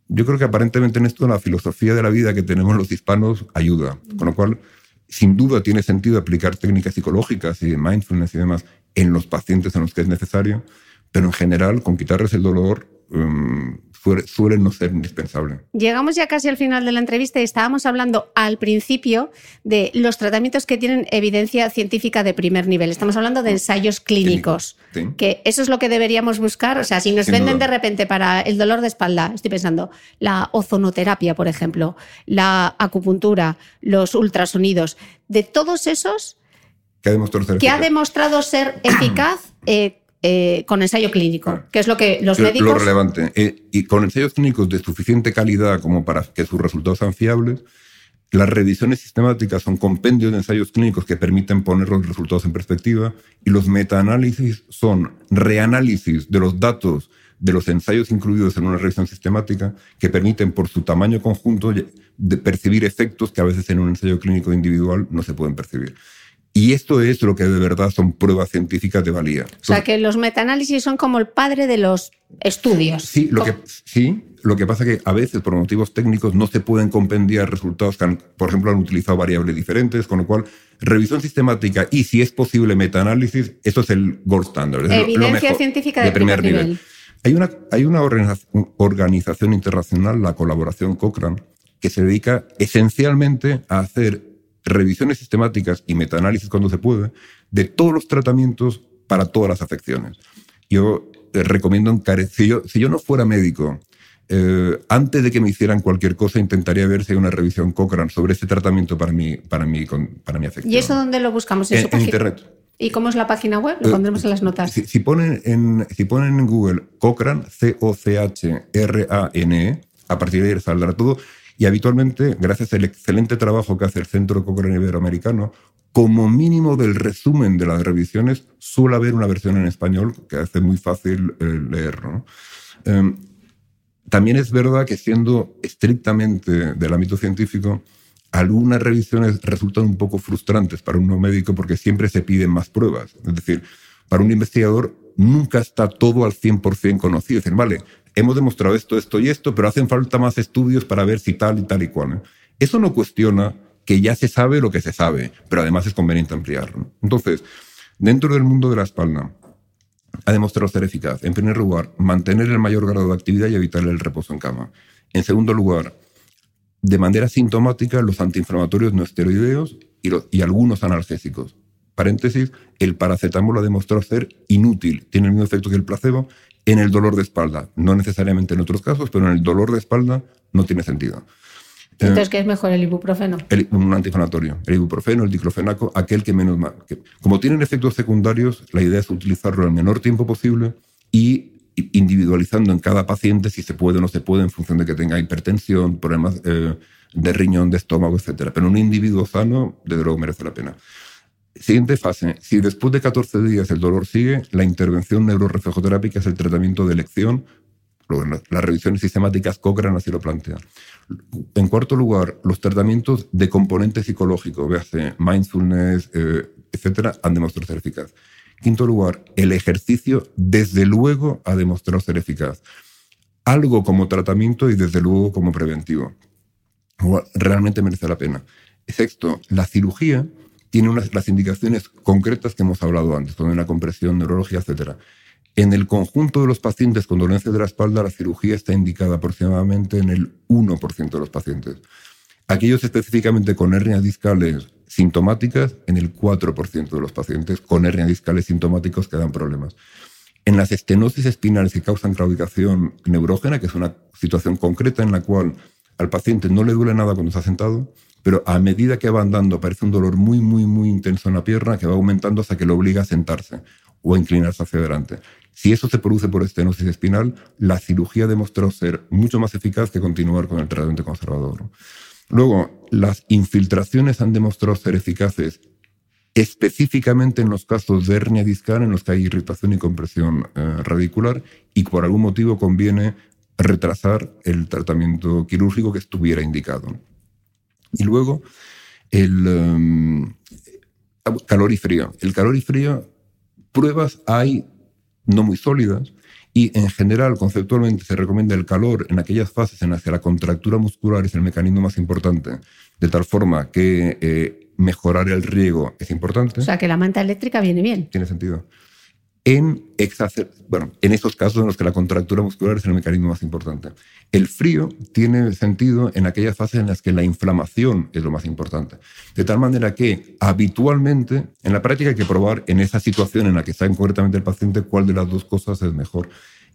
Yo creo que aparentemente en esto la filosofía de la vida que tenemos los hispanos ayuda, con lo cual sin duda tiene sentido aplicar técnicas psicológicas y mindfulness y demás en los pacientes en los que es necesario, pero en general con quitarles el dolor um, suele, no ser indispensable. Llegamos ya casi al final de la entrevista y estábamos hablando al principio de los tratamientos que tienen evidencia científica de primer nivel. Estamos hablando de ensayos clínicos, que eso es lo que deberíamos buscar. O sea, si nos venden de repente para el dolor de espalda, estoy pensando, la ozonoterapia, por ejemplo, la acupuntura, los ultrasonidos, de todos esos que ha demostrado ser que ha eficaz. demostrado ser eficaz eh, eh, con ensayo clínico, que es lo que los Lo- médicos... Lo relevante. Eh, y con ensayos clínicos de suficiente calidad como para que sus resultados sean fiables, las revisiones sistemáticas son compendios de ensayos clínicos que permiten poner los resultados en perspectiva y los metaanálisis son reanálisis de los datos de los ensayos incluidos en una revisión sistemática que permiten por su tamaño conjunto de percibir efectos que a veces en un ensayo clínico individual no se pueden percibir. Y esto es lo que de verdad son pruebas científicas de valía. O sea, que los metaanálisis son como el padre de los estudios. Sí, lo que, Co- sí, lo que pasa es que a veces por motivos técnicos no se pueden compendiar resultados que, han- por ejemplo, han utilizado variables diferentes, con lo cual revisión sistemática y, si es posible, metaanálisis, eso es el gold standard. Evidencia mejor, científica de primer nivel. Hay una, hay una organiza- organización internacional, la colaboración Cochrane, que se dedica esencialmente a hacer revisiones sistemáticas y metaanálisis cuando se puede de todos los tratamientos para todas las afecciones. Yo eh, recomiendo encarecer, si yo, si yo no fuera médico, eh, antes de que me hicieran cualquier cosa, intentaría ver si hay una revisión Cochrane sobre ese tratamiento para mi, para mi, para mi afección. ¿Y eso dónde lo buscamos? ¿En, En-? Internet. ¿Y cómo es la página web? Lo Eh, pondremos en las notas. Si, si ponen en, si ponen en Google Cochrane, C-O-C-H-R-A-N-E, a partir de ahí saldrá todo. Y habitualmente, gracias al excelente trabajo que hace el Centro Cochrane Iberoamericano, como mínimo del resumen de las revisiones, suele haber una versión en español que hace muy fácil eh, leer. Em, también es verdad que siendo estrictamente del ámbito científico, algunas revisiones resultan un poco frustrantes para un no médico porque siempre se piden más pruebas. Es decir, para un investigador nunca está todo al 100% conocido. Es decir, vale, hemos demostrado esto, esto y esto, pero hacen falta más estudios para ver si tal y tal y cual. Eso no cuestiona que ya se sabe lo que se sabe, pero además es conveniente ampliarlo. Entonces, dentro del mundo de la espalda, ha demostrado ser eficaz. En primer lugar, mantener el mayor grado de actividad y evitar el reposo en cama. En segundo lugar, de manera sintomática, los antiinflamatorios no esteroideos y, y algunos analgésicos. Paréntesis, el paracetamol ha demostrado ser inútil, tiene el mismo efecto que el placebo en el dolor de espalda. No necesariamente en otros casos, pero en el dolor de espalda no tiene sentido. Entonces, ¿qué es mejor el ibuprofeno? El- un antiinflamatorio, el ibuprofeno, el diclofenaco, aquel que menos ma- que- como tienen efectos secundarios, la idea es utilizarlo el menor tiempo posible y individualizando en cada paciente si se puede o no se puede en función de que tenga hipertensión, problemas eh, de riñón, de estómago, etcétera. Pero un individuo sano, desde luego merece la pena. Siguiente fase. Si después de 14 días el dolor sigue, la intervención neuroreflejoterápica es el tratamiento de elección. Las revisiones sistemáticas Cochrane así lo plantean. En cuarto lugar, los tratamientos de componente psicológico, véase mindfulness, eh, etcétera, han demostrado ser eficaz. Quinto lugar, el ejercicio, desde luego, ha demostrado ser eficaz. Algo como tratamiento y desde luego como preventivo. Realmente merece la pena. Sexto, la cirugía tiene unas, las indicaciones concretas que hemos hablado antes, con una compresión, neurología, etcétera. En el conjunto de los pacientes con dolencias de la espalda, la cirugía está indicada aproximadamente en el 1% de los pacientes. Aquellos específicamente con hernias discales sintomáticas, en el 4% de los pacientes con hernias discales sintomáticos que dan problemas. En las estenosis espinales que causan claudicación neurógena, que es una situación concreta en la cual al paciente no le duele nada cuando está sentado, pero a medida que va andando aparece un dolor muy, muy, muy intenso en la pierna que va aumentando hasta que lo obliga a sentarse o a inclinarse hacia adelante. Si eso se produce por estenosis espinal, la cirugía demostró ser mucho más eficaz que continuar con el tratamiento conservador. Luego, las infiltraciones han demostrado ser eficaces específicamente en los casos de hernia discal en los que hay irritación y compresión eh, radicular y por algún motivo conviene retrasar el tratamiento quirúrgico que estuviera indicado. Y luego, el em, calor y frío. El calor y frío, pruebas hay no muy sólidas y en general, conceptualmente, se recomienda el calor en aquellas fases en las que la contractura muscular es el mecanismo más importante, de tal forma que eh, mejorar el riego es importante. O sea, que la manta eléctrica viene bien. Tiene sentido. En, exacer- bueno, en esos casos en los que la contractura muscular es el mecanismo más importante. El frío tiene sentido en aquellas fases en las que la inflamación es lo más importante. De tal manera que habitualmente en la práctica hay que probar en esa situación en la que está concretamente el paciente cuál de las dos cosas es mejor.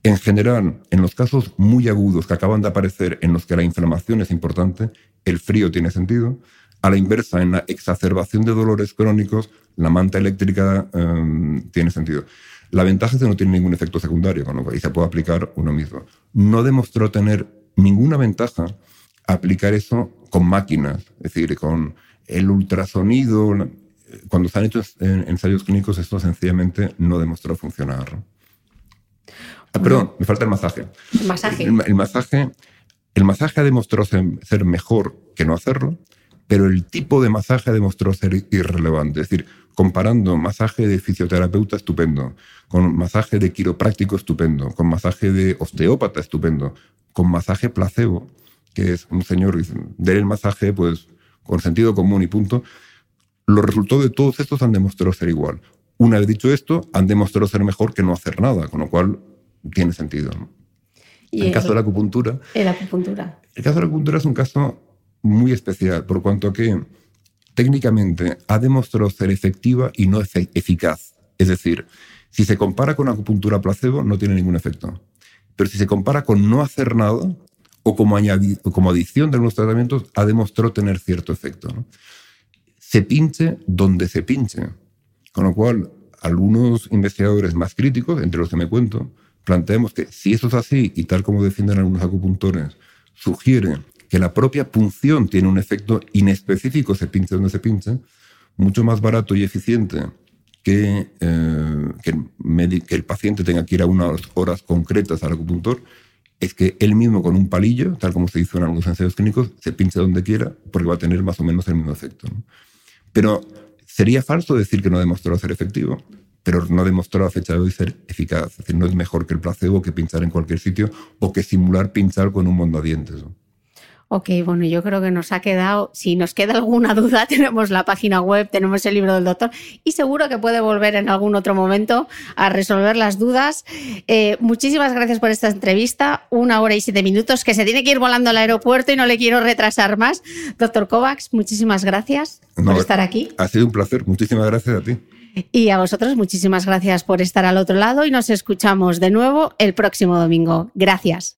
En general, en los casos muy agudos que acaban de aparecer en los que la inflamación es importante, el frío tiene sentido. A la inversa, en la exacerbación de dolores crónicos, la manta eléctrica em, tiene sentido. La ventaja es que no tiene ningún efecto secundario, con lo cual se puede aplicar uno mismo. No demostró tener ninguna ventaja aplicar eso con máquinas, es decir, con el ultrasonido. Cuando se han hecho ensayos clínicos, esto sencillamente no demostró funcionar. Ah, perdón, me falta el masaje. El masaje. El, masaje, el masaje demostró ser mejor que no hacerlo, pero el tipo de masaje demostró ser irrelevante. Es decir, comparando masaje de fisioterapeuta estupendo, con masaje de quiropráctico estupendo, con masaje de osteópata estupendo, con masaje placebo, que es un señor de el masaje pues con sentido común y punto, los resultados de todos estos han demostrado ser igual. Una vez dicho esto, han demostrado ser mejor que no hacer nada, con lo cual tiene sentido. ¿Y el, caso de la acupuntura. El acupuntura. El caso de la acupuntura es un caso muy especial, por cuanto a que técnicamente ha demostrado ser efectiva y no eficaz. Es decir, si se compara con acupuntura placebo, no tiene ningún efecto. Pero si se compara con no hacer nada o como, adición de algunos tratamientos, ha demostrado tener cierto efecto. Se pinche donde se pinche. Con lo cual, algunos investigadores más críticos, entre los que me cuento, planteamos que si eso es así y tal como defienden algunos acupuntores, sugiere que la propia punción tiene un efecto inespecífico, se pinche donde se pinche, mucho más barato y eficiente que, eh, que, el, paciente tenga que ir a unas horas concretas al acupuntor, es que él mismo con un palillo, tal como se hizo en algunos ensayos clínicos, se pinche donde quiera porque va a tener más o menos el mismo efecto. Pero sería falso decir que no demostró ser efectivo, pero no demostró a fecha de hoy ser eficaz. Es decir, no es mejor que el placebo, que pinchar en cualquier sitio o que simular pinchar con un mondadientes. ¿no? Ok, bueno, yo creo que nos ha quedado, si nos queda alguna [laughs] duda, tenemos la página web, tenemos el libro del doctor y seguro que puede volver en algún otro momento a resolver las dudas. Eh, muchísimas gracias por esta entrevista, una hora y siete minutos, que se tiene que ir volando al aeropuerto y no le quiero retrasar más. Doctor Kovacs, muchísimas gracias por estar aquí. Ha sido un placer, muchísimas gracias a ti. Y a vosotros, muchísimas gracias por estar al otro lado y nos escuchamos de nuevo el próximo domingo. Gracias.